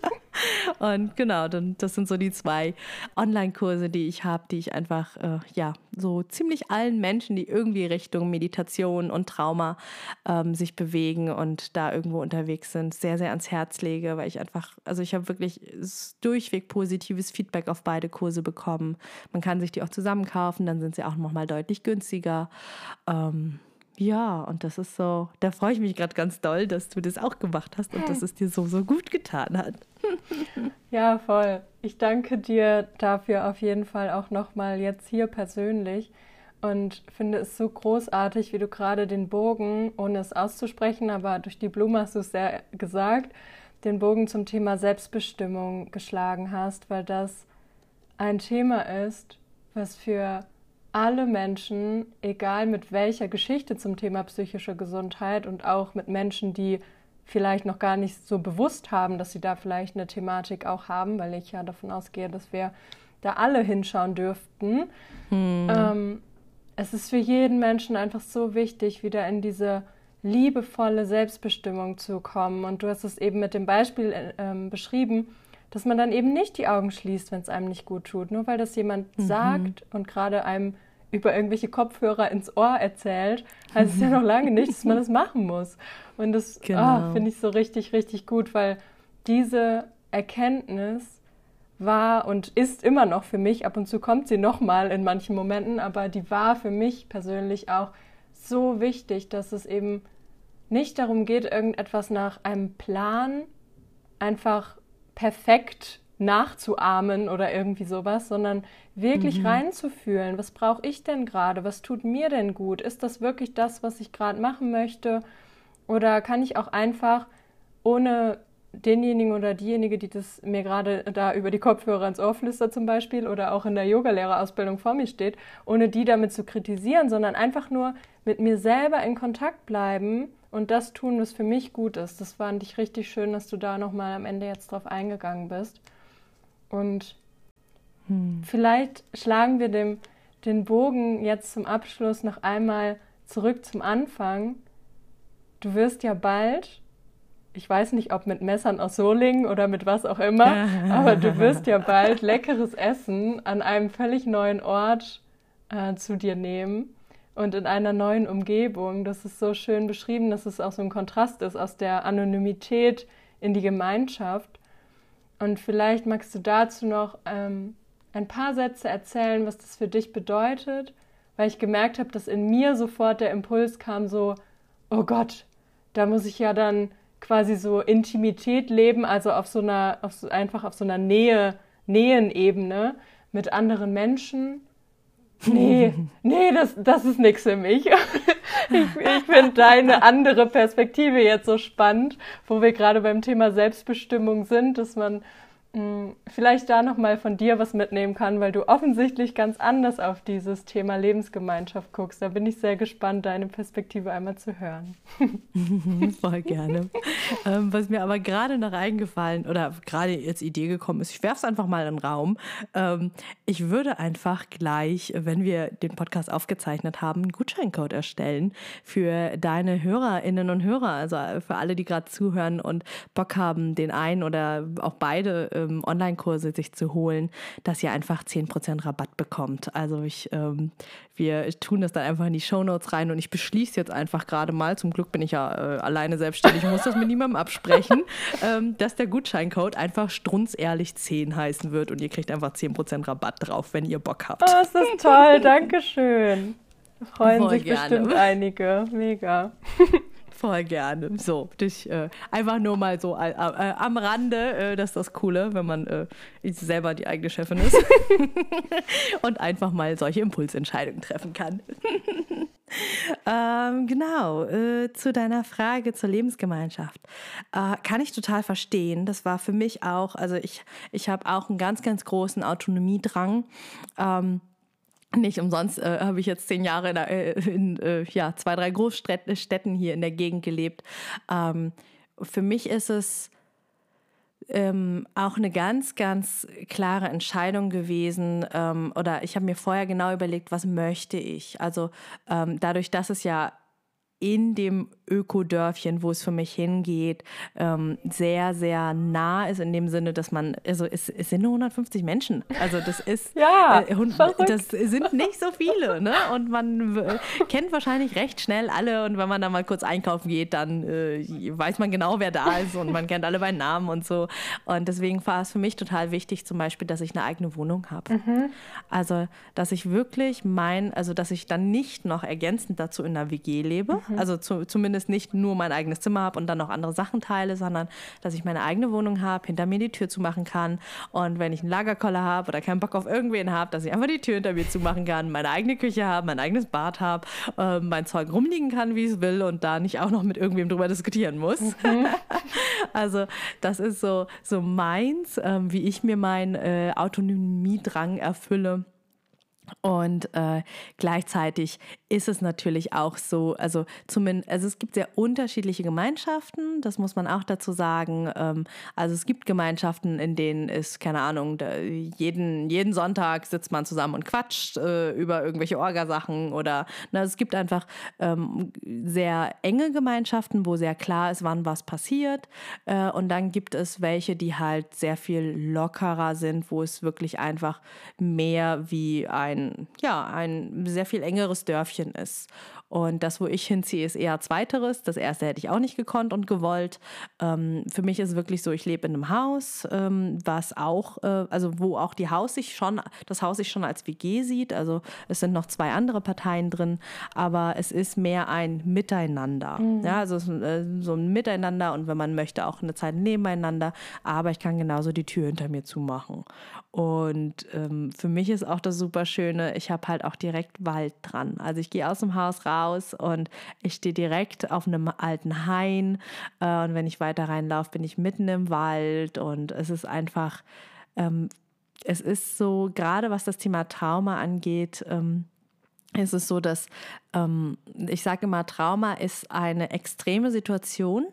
und genau, dann, das sind so die zwei Online-Kurse, die ich habe, die ich einfach, äh, ja, so ziemlich allen Menschen, die irgendwie Richtung Meditation und Trauma ähm, sich bewegen und da irgendwo unterwegs sind, sehr, sehr ans Herz lege, weil ich einfach, also ich habe wirklich durchweg positives Feedback auf beide Kurse bekommen. Man kann sich die auch zusammen kaufen, dann sind sie auch nochmal deutlich günstiger. Ähm, ja, und das ist so, da freue ich mich gerade ganz doll, dass du das auch gemacht hast und dass es dir so, so gut getan hat. Ja, voll. Ich danke dir dafür auf jeden Fall auch nochmal jetzt hier persönlich und finde es so großartig, wie du gerade den Bogen, ohne es auszusprechen, aber durch die Blume hast du es sehr gesagt, den Bogen zum Thema Selbstbestimmung geschlagen hast, weil das ein Thema ist, was für alle Menschen, egal mit welcher Geschichte zum Thema psychische Gesundheit und auch mit Menschen, die vielleicht noch gar nicht so bewusst haben, dass sie da vielleicht eine Thematik auch haben, weil ich ja davon ausgehe, dass wir da alle hinschauen dürften. Hm. Ähm, es ist für jeden Menschen einfach so wichtig, wieder in diese liebevolle Selbstbestimmung zu kommen. Und du hast es eben mit dem Beispiel äh, beschrieben, dass man dann eben nicht die Augen schließt, wenn es einem nicht gut tut, nur weil das jemand mhm. sagt und gerade einem über irgendwelche Kopfhörer ins Ohr erzählt, heißt es ja noch lange nicht, dass man das machen muss. Und das ah, genau. oh, finde ich so richtig, richtig gut, weil diese Erkenntnis war und ist immer noch für mich, ab und zu kommt sie nochmal in manchen Momenten, aber die war für mich persönlich auch so wichtig, dass es eben nicht darum geht, irgendetwas nach einem Plan einfach perfekt nachzuahmen oder irgendwie sowas, sondern wirklich mhm. reinzufühlen, was brauche ich denn gerade, was tut mir denn gut, ist das wirklich das, was ich gerade machen möchte? Oder kann ich auch einfach ohne denjenigen oder diejenige, die das mir gerade da über die Kopfhörer ins Ohr flüstert zum Beispiel oder auch in der Yogalehrerausbildung vor mir steht, ohne die damit zu kritisieren, sondern einfach nur mit mir selber in Kontakt bleiben und das tun, was für mich gut ist. Das fand ich richtig schön, dass du da nochmal am Ende jetzt drauf eingegangen bist. Und hm. vielleicht schlagen wir dem, den Bogen jetzt zum Abschluss noch einmal zurück zum Anfang. Du wirst ja bald, ich weiß nicht, ob mit Messern aus Solingen oder mit was auch immer, aber du wirst ja bald leckeres Essen an einem völlig neuen Ort äh, zu dir nehmen und in einer neuen Umgebung. Das ist so schön beschrieben, dass es auch so ein Kontrast ist aus der Anonymität in die Gemeinschaft. Und vielleicht magst du dazu noch ähm, ein paar Sätze erzählen, was das für dich bedeutet, weil ich gemerkt habe, dass in mir sofort der Impuls kam, so, oh Gott, da muss ich ja dann quasi so Intimität leben, also auf so einer, auf so, einfach auf so einer Nähe, Nähenebene mit anderen Menschen nee, nee, das, das ist nichts für mich. Ich, ich finde deine andere Perspektive jetzt so spannend, wo wir gerade beim Thema Selbstbestimmung sind, dass man vielleicht da nochmal von dir was mitnehmen kann, weil du offensichtlich ganz anders auf dieses Thema Lebensgemeinschaft guckst. Da bin ich sehr gespannt, deine Perspektive einmal zu hören. Voll gerne. ähm, was mir aber gerade noch eingefallen oder gerade jetzt Idee gekommen ist, ich werfe es einfach mal in den Raum. Ähm, ich würde einfach gleich, wenn wir den Podcast aufgezeichnet haben, einen Gutscheincode erstellen für deine Hörerinnen und Hörer, also für alle, die gerade zuhören und Bock haben, den einen oder auch beide ähm, Online-Kurse sich zu holen, dass ihr einfach 10% Rabatt bekommt. Also ich, ähm, wir tun das dann einfach in die Shownotes rein und ich beschließe jetzt einfach gerade mal, zum Glück bin ich ja äh, alleine selbstständig, muss das mit niemandem absprechen, ähm, dass der Gutscheincode einfach strunzehrlich 10 heißen wird und ihr kriegt einfach 10% Rabatt drauf, wenn ihr Bock habt. Oh, das ist toll, danke schön. Freuen Voll sich gerne. bestimmt einige. Mega. Voll gerne. So, dich äh, einfach nur mal so äh, äh, am Rande, äh, das ist das Coole, wenn man äh, selber die eigene Chefin ist und einfach mal solche Impulsentscheidungen treffen kann. ähm, genau, äh, zu deiner Frage zur Lebensgemeinschaft. kann ich total verstehen. Das war für mich auch, also ich, ich habe auch einen ganz, ganz großen Autonomiedrang. Ähm, nicht umsonst äh, habe ich jetzt zehn Jahre in, äh, in äh, ja, zwei, drei Großstädten hier in der Gegend gelebt. Ähm, für mich ist es ähm, auch eine ganz, ganz klare Entscheidung gewesen. Ähm, oder ich habe mir vorher genau überlegt, was möchte ich. Also ähm, dadurch, dass es ja in dem Ökodörfchen, wo es für mich hingeht, ähm, sehr, sehr nah ist, in dem Sinne, dass man, also es, es sind nur 150 Menschen. Also das ist, ja, äh, das sind nicht so viele. Ne? Und man kennt wahrscheinlich recht schnell alle. Und wenn man da mal kurz einkaufen geht, dann äh, weiß man genau, wer da ist und man kennt alle bei Namen und so. Und deswegen war es für mich total wichtig, zum Beispiel, dass ich eine eigene Wohnung habe. Mhm. Also, dass ich wirklich mein, also dass ich dann nicht noch ergänzend dazu in einer WG lebe. Mhm. Also zu, zumindest zumindest nicht nur mein eigenes Zimmer habe und dann noch andere Sachen teile, sondern dass ich meine eigene Wohnung habe, hinter mir die Tür zumachen kann und wenn ich einen Lagerkoller habe oder keinen Bock auf irgendwen habe, dass ich einfach die Tür hinter mir zumachen kann, meine eigene Küche habe, mein eigenes Bad habe, äh, mein Zeug rumliegen kann, wie es will und da nicht auch noch mit irgendwem drüber diskutieren muss. Mhm. also das ist so, so meins, äh, wie ich mir meinen äh, Autonomiedrang erfülle. Und äh, gleichzeitig ist es natürlich auch so, also zumindest, also es gibt sehr unterschiedliche Gemeinschaften, das muss man auch dazu sagen. Ähm, also es gibt Gemeinschaften, in denen ist, keine Ahnung, jeden, jeden Sonntag sitzt man zusammen und quatscht äh, über irgendwelche Orgasachen oder na, es gibt einfach ähm, sehr enge Gemeinschaften, wo sehr klar ist, wann was passiert. Äh, und dann gibt es welche, die halt sehr viel lockerer sind, wo es wirklich einfach mehr wie ein, ja, ein sehr viel engeres Dörfchen ist. Und das, wo ich hinziehe, ist eher zweiteres. Das erste hätte ich auch nicht gekonnt und gewollt. Ähm, für mich ist es wirklich so, ich lebe in einem Haus, ähm, was auch, äh, also wo auch die Haus sich schon, das Haus sich schon als WG sieht. Also es sind noch zwei andere Parteien drin, aber es ist mehr ein Miteinander. Mhm. Ja, also äh, so ein Miteinander und wenn man möchte, auch eine Zeit nebeneinander. Aber ich kann genauso die Tür hinter mir zumachen. Und ähm, für mich ist auch das super Schöne, ich habe halt auch direkt Wald dran. Also ich gehe aus dem Haus raus und ich stehe direkt auf einem alten Hain. Äh, und wenn ich weiter reinlaufe, bin ich mitten im Wald. Und es ist einfach, ähm, es ist so, gerade was das Thema Trauma angeht, ähm, ist es so, dass ähm, ich sage immer, Trauma ist eine extreme Situation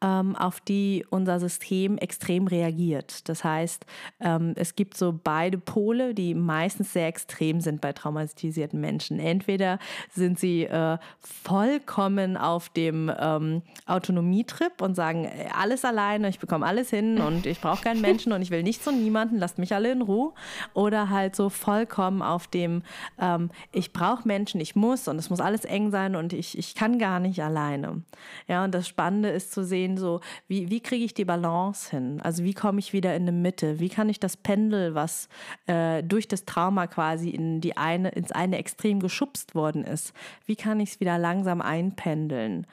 auf die unser System extrem reagiert. Das heißt, ähm, es gibt so beide Pole, die meistens sehr extrem sind bei traumatisierten Menschen. Entweder sind sie äh, vollkommen auf dem ähm, Autonomietrip und sagen, äh, alles alleine, ich bekomme alles hin und ich brauche keinen Menschen und ich will nichts und niemanden, lasst mich alle in Ruhe. Oder halt so vollkommen auf dem, ähm, ich brauche Menschen, ich muss und es muss alles eng sein und ich, ich kann gar nicht alleine. Ja, und das Spannende ist zu sehen, so, wie, wie kriege ich die Balance hin? Also wie komme ich wieder in die Mitte? Wie kann ich das Pendel, was äh, durch das Trauma quasi in die eine, ins eine Extrem geschubst worden ist, wie kann ich es wieder langsam einpendeln?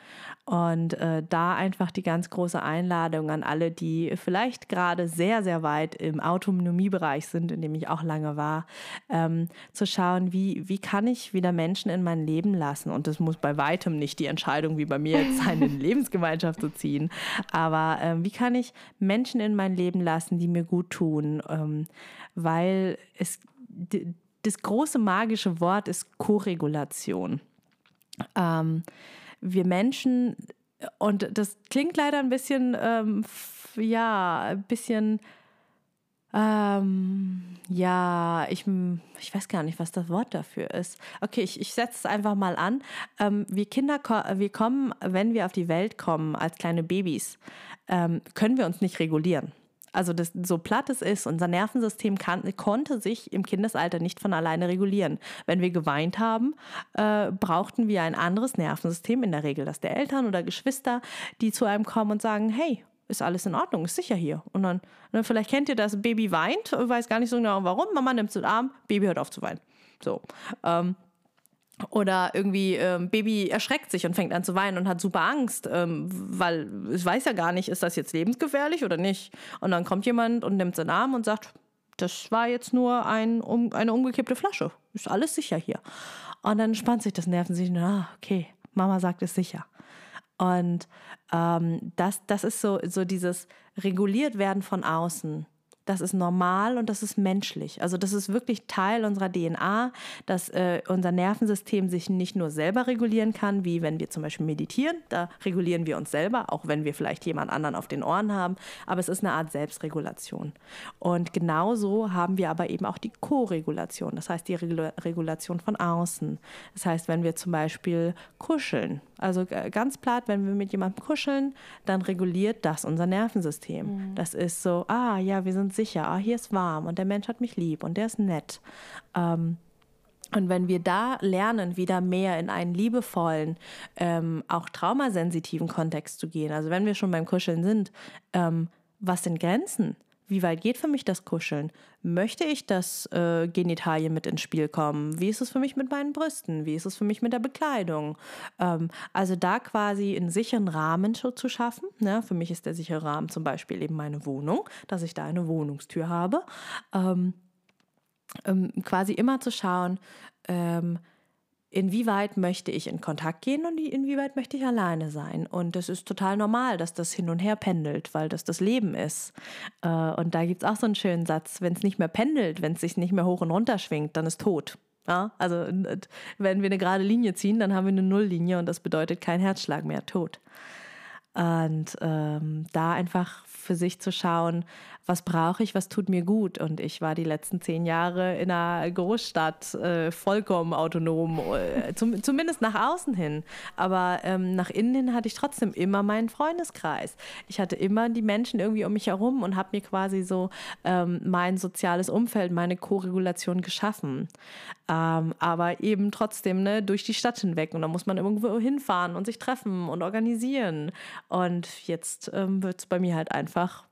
Und äh, da einfach die ganz große Einladung an alle, die vielleicht gerade sehr, sehr weit im Autonomiebereich sind, in dem ich auch lange war, ähm, zu schauen, wie, wie kann ich wieder Menschen in mein Leben lassen? Und das muss bei weitem nicht die Entscheidung wie bei mir jetzt sein, in Lebensgemeinschaft zu ziehen. Aber ähm, wie kann ich Menschen in mein Leben lassen, die mir gut tun? Ähm, weil es das große magische Wort ist Koregulation. Ähm, wir Menschen, und das klingt leider ein bisschen, ähm, ja, ein bisschen, ähm, ja, ich, ich weiß gar nicht, was das Wort dafür ist. Okay, ich, ich setze es einfach mal an. Ähm, wir Kinder, wir kommen, wenn wir auf die Welt kommen als kleine Babys, ähm, können wir uns nicht regulieren. Also das, so platt es ist, unser Nervensystem kann, konnte sich im Kindesalter nicht von alleine regulieren. Wenn wir geweint haben, äh, brauchten wir ein anderes Nervensystem, in der Regel das der Eltern oder Geschwister, die zu einem kommen und sagen, hey, ist alles in Ordnung, ist sicher hier. Und dann, dann vielleicht kennt ihr das, Baby weint, weiß gar nicht so genau warum, Mama nimmt es in den Arm, Baby hört auf zu weinen. So. Ähm, oder irgendwie ähm, Baby erschreckt sich und fängt an zu weinen und hat super Angst, ähm, weil es weiß ja gar nicht, ist das jetzt lebensgefährlich oder nicht. Und dann kommt jemand und nimmt seinen Arm und sagt, das war jetzt nur ein, um, eine umgekippte Flasche. Ist alles sicher hier. Und dann spannt sich das Nervensystem. Ah, okay, Mama sagt es sicher. Und ähm, das, das ist so, so dieses reguliert werden von außen das ist normal und das ist menschlich. Also das ist wirklich Teil unserer DNA, dass äh, unser Nervensystem sich nicht nur selber regulieren kann, wie wenn wir zum Beispiel meditieren. Da regulieren wir uns selber, auch wenn wir vielleicht jemand anderen auf den Ohren haben. Aber es ist eine Art Selbstregulation. Und genauso haben wir aber eben auch die Co-Regulation, das heißt die Regula Regulation von außen. Das heißt, wenn wir zum Beispiel kuscheln, also äh, ganz platt, wenn wir mit jemandem kuscheln, dann reguliert das unser Nervensystem. Mhm. Das ist so, ah ja, wir sind sicher, ah, hier ist warm und der Mensch hat mich lieb und der ist nett. Ähm, und wenn wir da lernen, wieder mehr in einen liebevollen, ähm, auch traumasensitiven Kontext zu gehen, also wenn wir schon beim Kuscheln sind, ähm, was sind Grenzen? Wie weit geht für mich das Kuscheln? Möchte ich, dass äh, Genitalien mit ins Spiel kommen? Wie ist es für mich mit meinen Brüsten? Wie ist es für mich mit der Bekleidung? Ähm, also da quasi einen sicheren Rahmen zu, schaffen. Ne? Für mich ist der sichere Rahmen zum Beispiel eben meine Wohnung, dass ich da eine Wohnungstür habe. Ähm, ähm, quasi immer zu schauen, ähm, inwieweit möchte ich in Kontakt gehen und inwieweit möchte ich alleine sein. Und es ist total normal, dass das hin und her pendelt, weil das das Leben ist. Äh, und da gibt es auch so einen schönen Satz, wenn es nicht mehr pendelt, wenn es sich nicht mehr hoch und runter schwingt, dann ist tot. Ja, also wenn wir eine gerade Linie ziehen, dann haben wir eine Nulllinie und das bedeutet kein Herzschlag mehr, tot. Und ähm, da einfach für sich zu schauen, was brauche ich, was tut mir gut. Und ich war die letzten zehn Jahre in einer Großstadt äh, vollkommen autonom, äh, zum, zumindest nach außen hin. Aber ähm, nach innen hin hatte ich trotzdem immer meinen Freundeskreis. Ich hatte immer die Menschen irgendwie um mich herum und habe mir quasi so ähm, mein soziales Umfeld, meine Koregulation geschaffen. Ähm, aber eben trotzdem ne, durch die Stadt hinweg. Und da muss man irgendwo hinfahren und sich treffen und organisieren. Und jetzt ähm, wird es bei mir halt einfach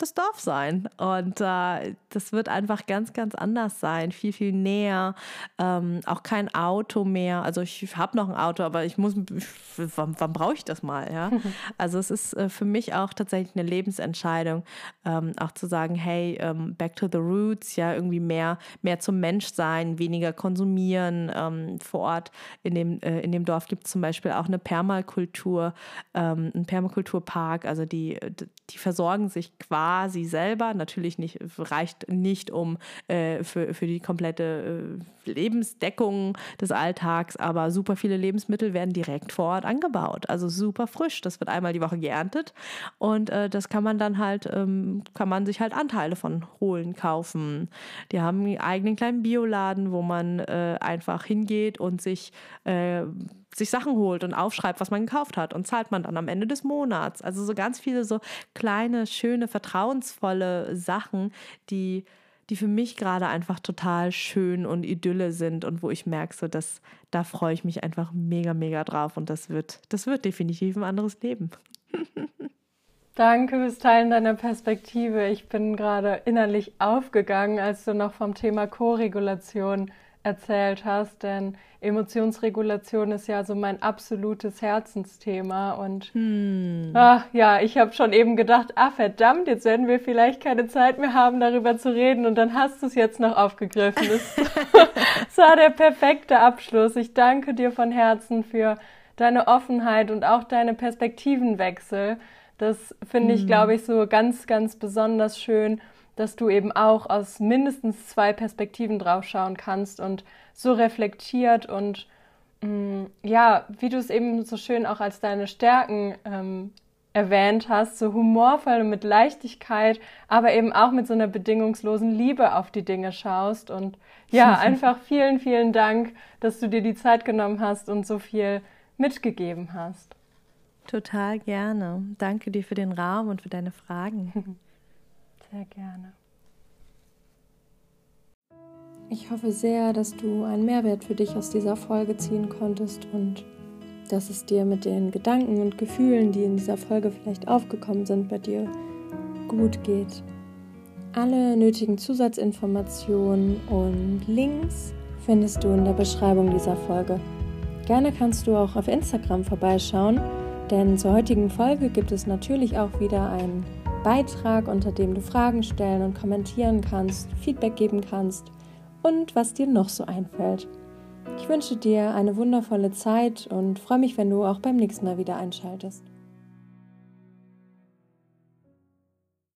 das Dorf sein. Und äh, das wird einfach ganz, ganz anders sein. Viel, viel näher. Ähm, auch kein Auto mehr. Also ich habe noch ein Auto, aber ich muss, wann, wann brauche ich das mal? Ja? Also es ist äh, für mich auch tatsächlich eine Lebensentscheidung, ähm, auch zu sagen, hey, ähm, back to the roots, ja, irgendwie mehr, mehr zum Mensch sein, weniger konsumieren. Ähm, vor Ort in dem, äh, in dem Dorf gibt es zum Beispiel auch eine Permakultur, ähm, ein Permakulturpark. Also die, die versorgen sich quasi quasi selber. Natürlich nicht, reicht nicht um äh, für, für die komplette äh, Lebensdeckung des Alltags, aber super viele Lebensmittel werden direkt vor Ort angebaut. Also super frisch. Das wird einmal die Woche geerntet und äh, das kann man dann halt, ähm, kann man sich halt Anteile von holen, kaufen. Die haben einen eigenen kleinen Bioladen, wo man äh, einfach hingeht und sich äh, sich Sachen holt und aufschreibt, was man gekauft hat und zahlt man dann am Ende des Monats. Also so ganz viele so kleine, schöne, vertrauensvolle Sachen, die die für mich gerade einfach total schön und Idylle sind und wo ich merke, so dass da freue ich mich einfach mega, mega drauf und das wird, das wird definitiv ein anderes Leben. Danke fürs Teilen deiner Perspektive. Ich bin gerade innerlich aufgegangen, als du noch vom Thema Co-Regulation erzählt hast, denn Emotionsregulation ist ja so mein absolutes Herzensthema und hm. ach, ja, ich habe schon eben gedacht, ah verdammt, jetzt werden wir vielleicht keine Zeit mehr haben, darüber zu reden und dann hast du es jetzt noch aufgegriffen. Das, war der perfekte Abschluss. Ich danke dir von Herzen für deine Offenheit und auch deine Perspektivenwechsel. Das finde ich, hm. glaube ich, so ganz, ganz besonders schön dass du eben auch aus mindestens zwei Perspektiven draufschauen kannst und so reflektiert und mh, mm, ja, wie du es eben so schön auch als deine Stärken ähm, erwähnt hast, so humorvoll und mit Leichtigkeit, aber eben auch mit so einer bedingungslosen Liebe auf die Dinge schaust. Und ja, einfach vielen, vielen Dank, dass du dir die Zeit genommen hast und so viel mitgegeben hast. Total gerne. Danke dir für den Raum und für deine Fragen. Sehr gerne. Ich hoffe sehr, dass du einen Mehrwert für dich aus dieser Folge ziehen konntest und dass es dir mit den Gedanken und Gefühlen, die in dieser Folge vielleicht aufgekommen sind, bei dir gut geht. Alle nötigen Zusatzinformationen und Links findest du in der Beschreibung dieser Folge. Gerne kannst du auch auf Instagram vorbeischauen, denn zur heutigen Folge gibt es natürlich auch wieder ein Beitrag, unter dem du Fragen stellen und kommentieren kannst, Feedback geben kannst und was dir noch so einfällt. Ich wünsche dir eine wundervolle Zeit und freue mich, wenn du auch beim nächsten Mal wieder einschaltest.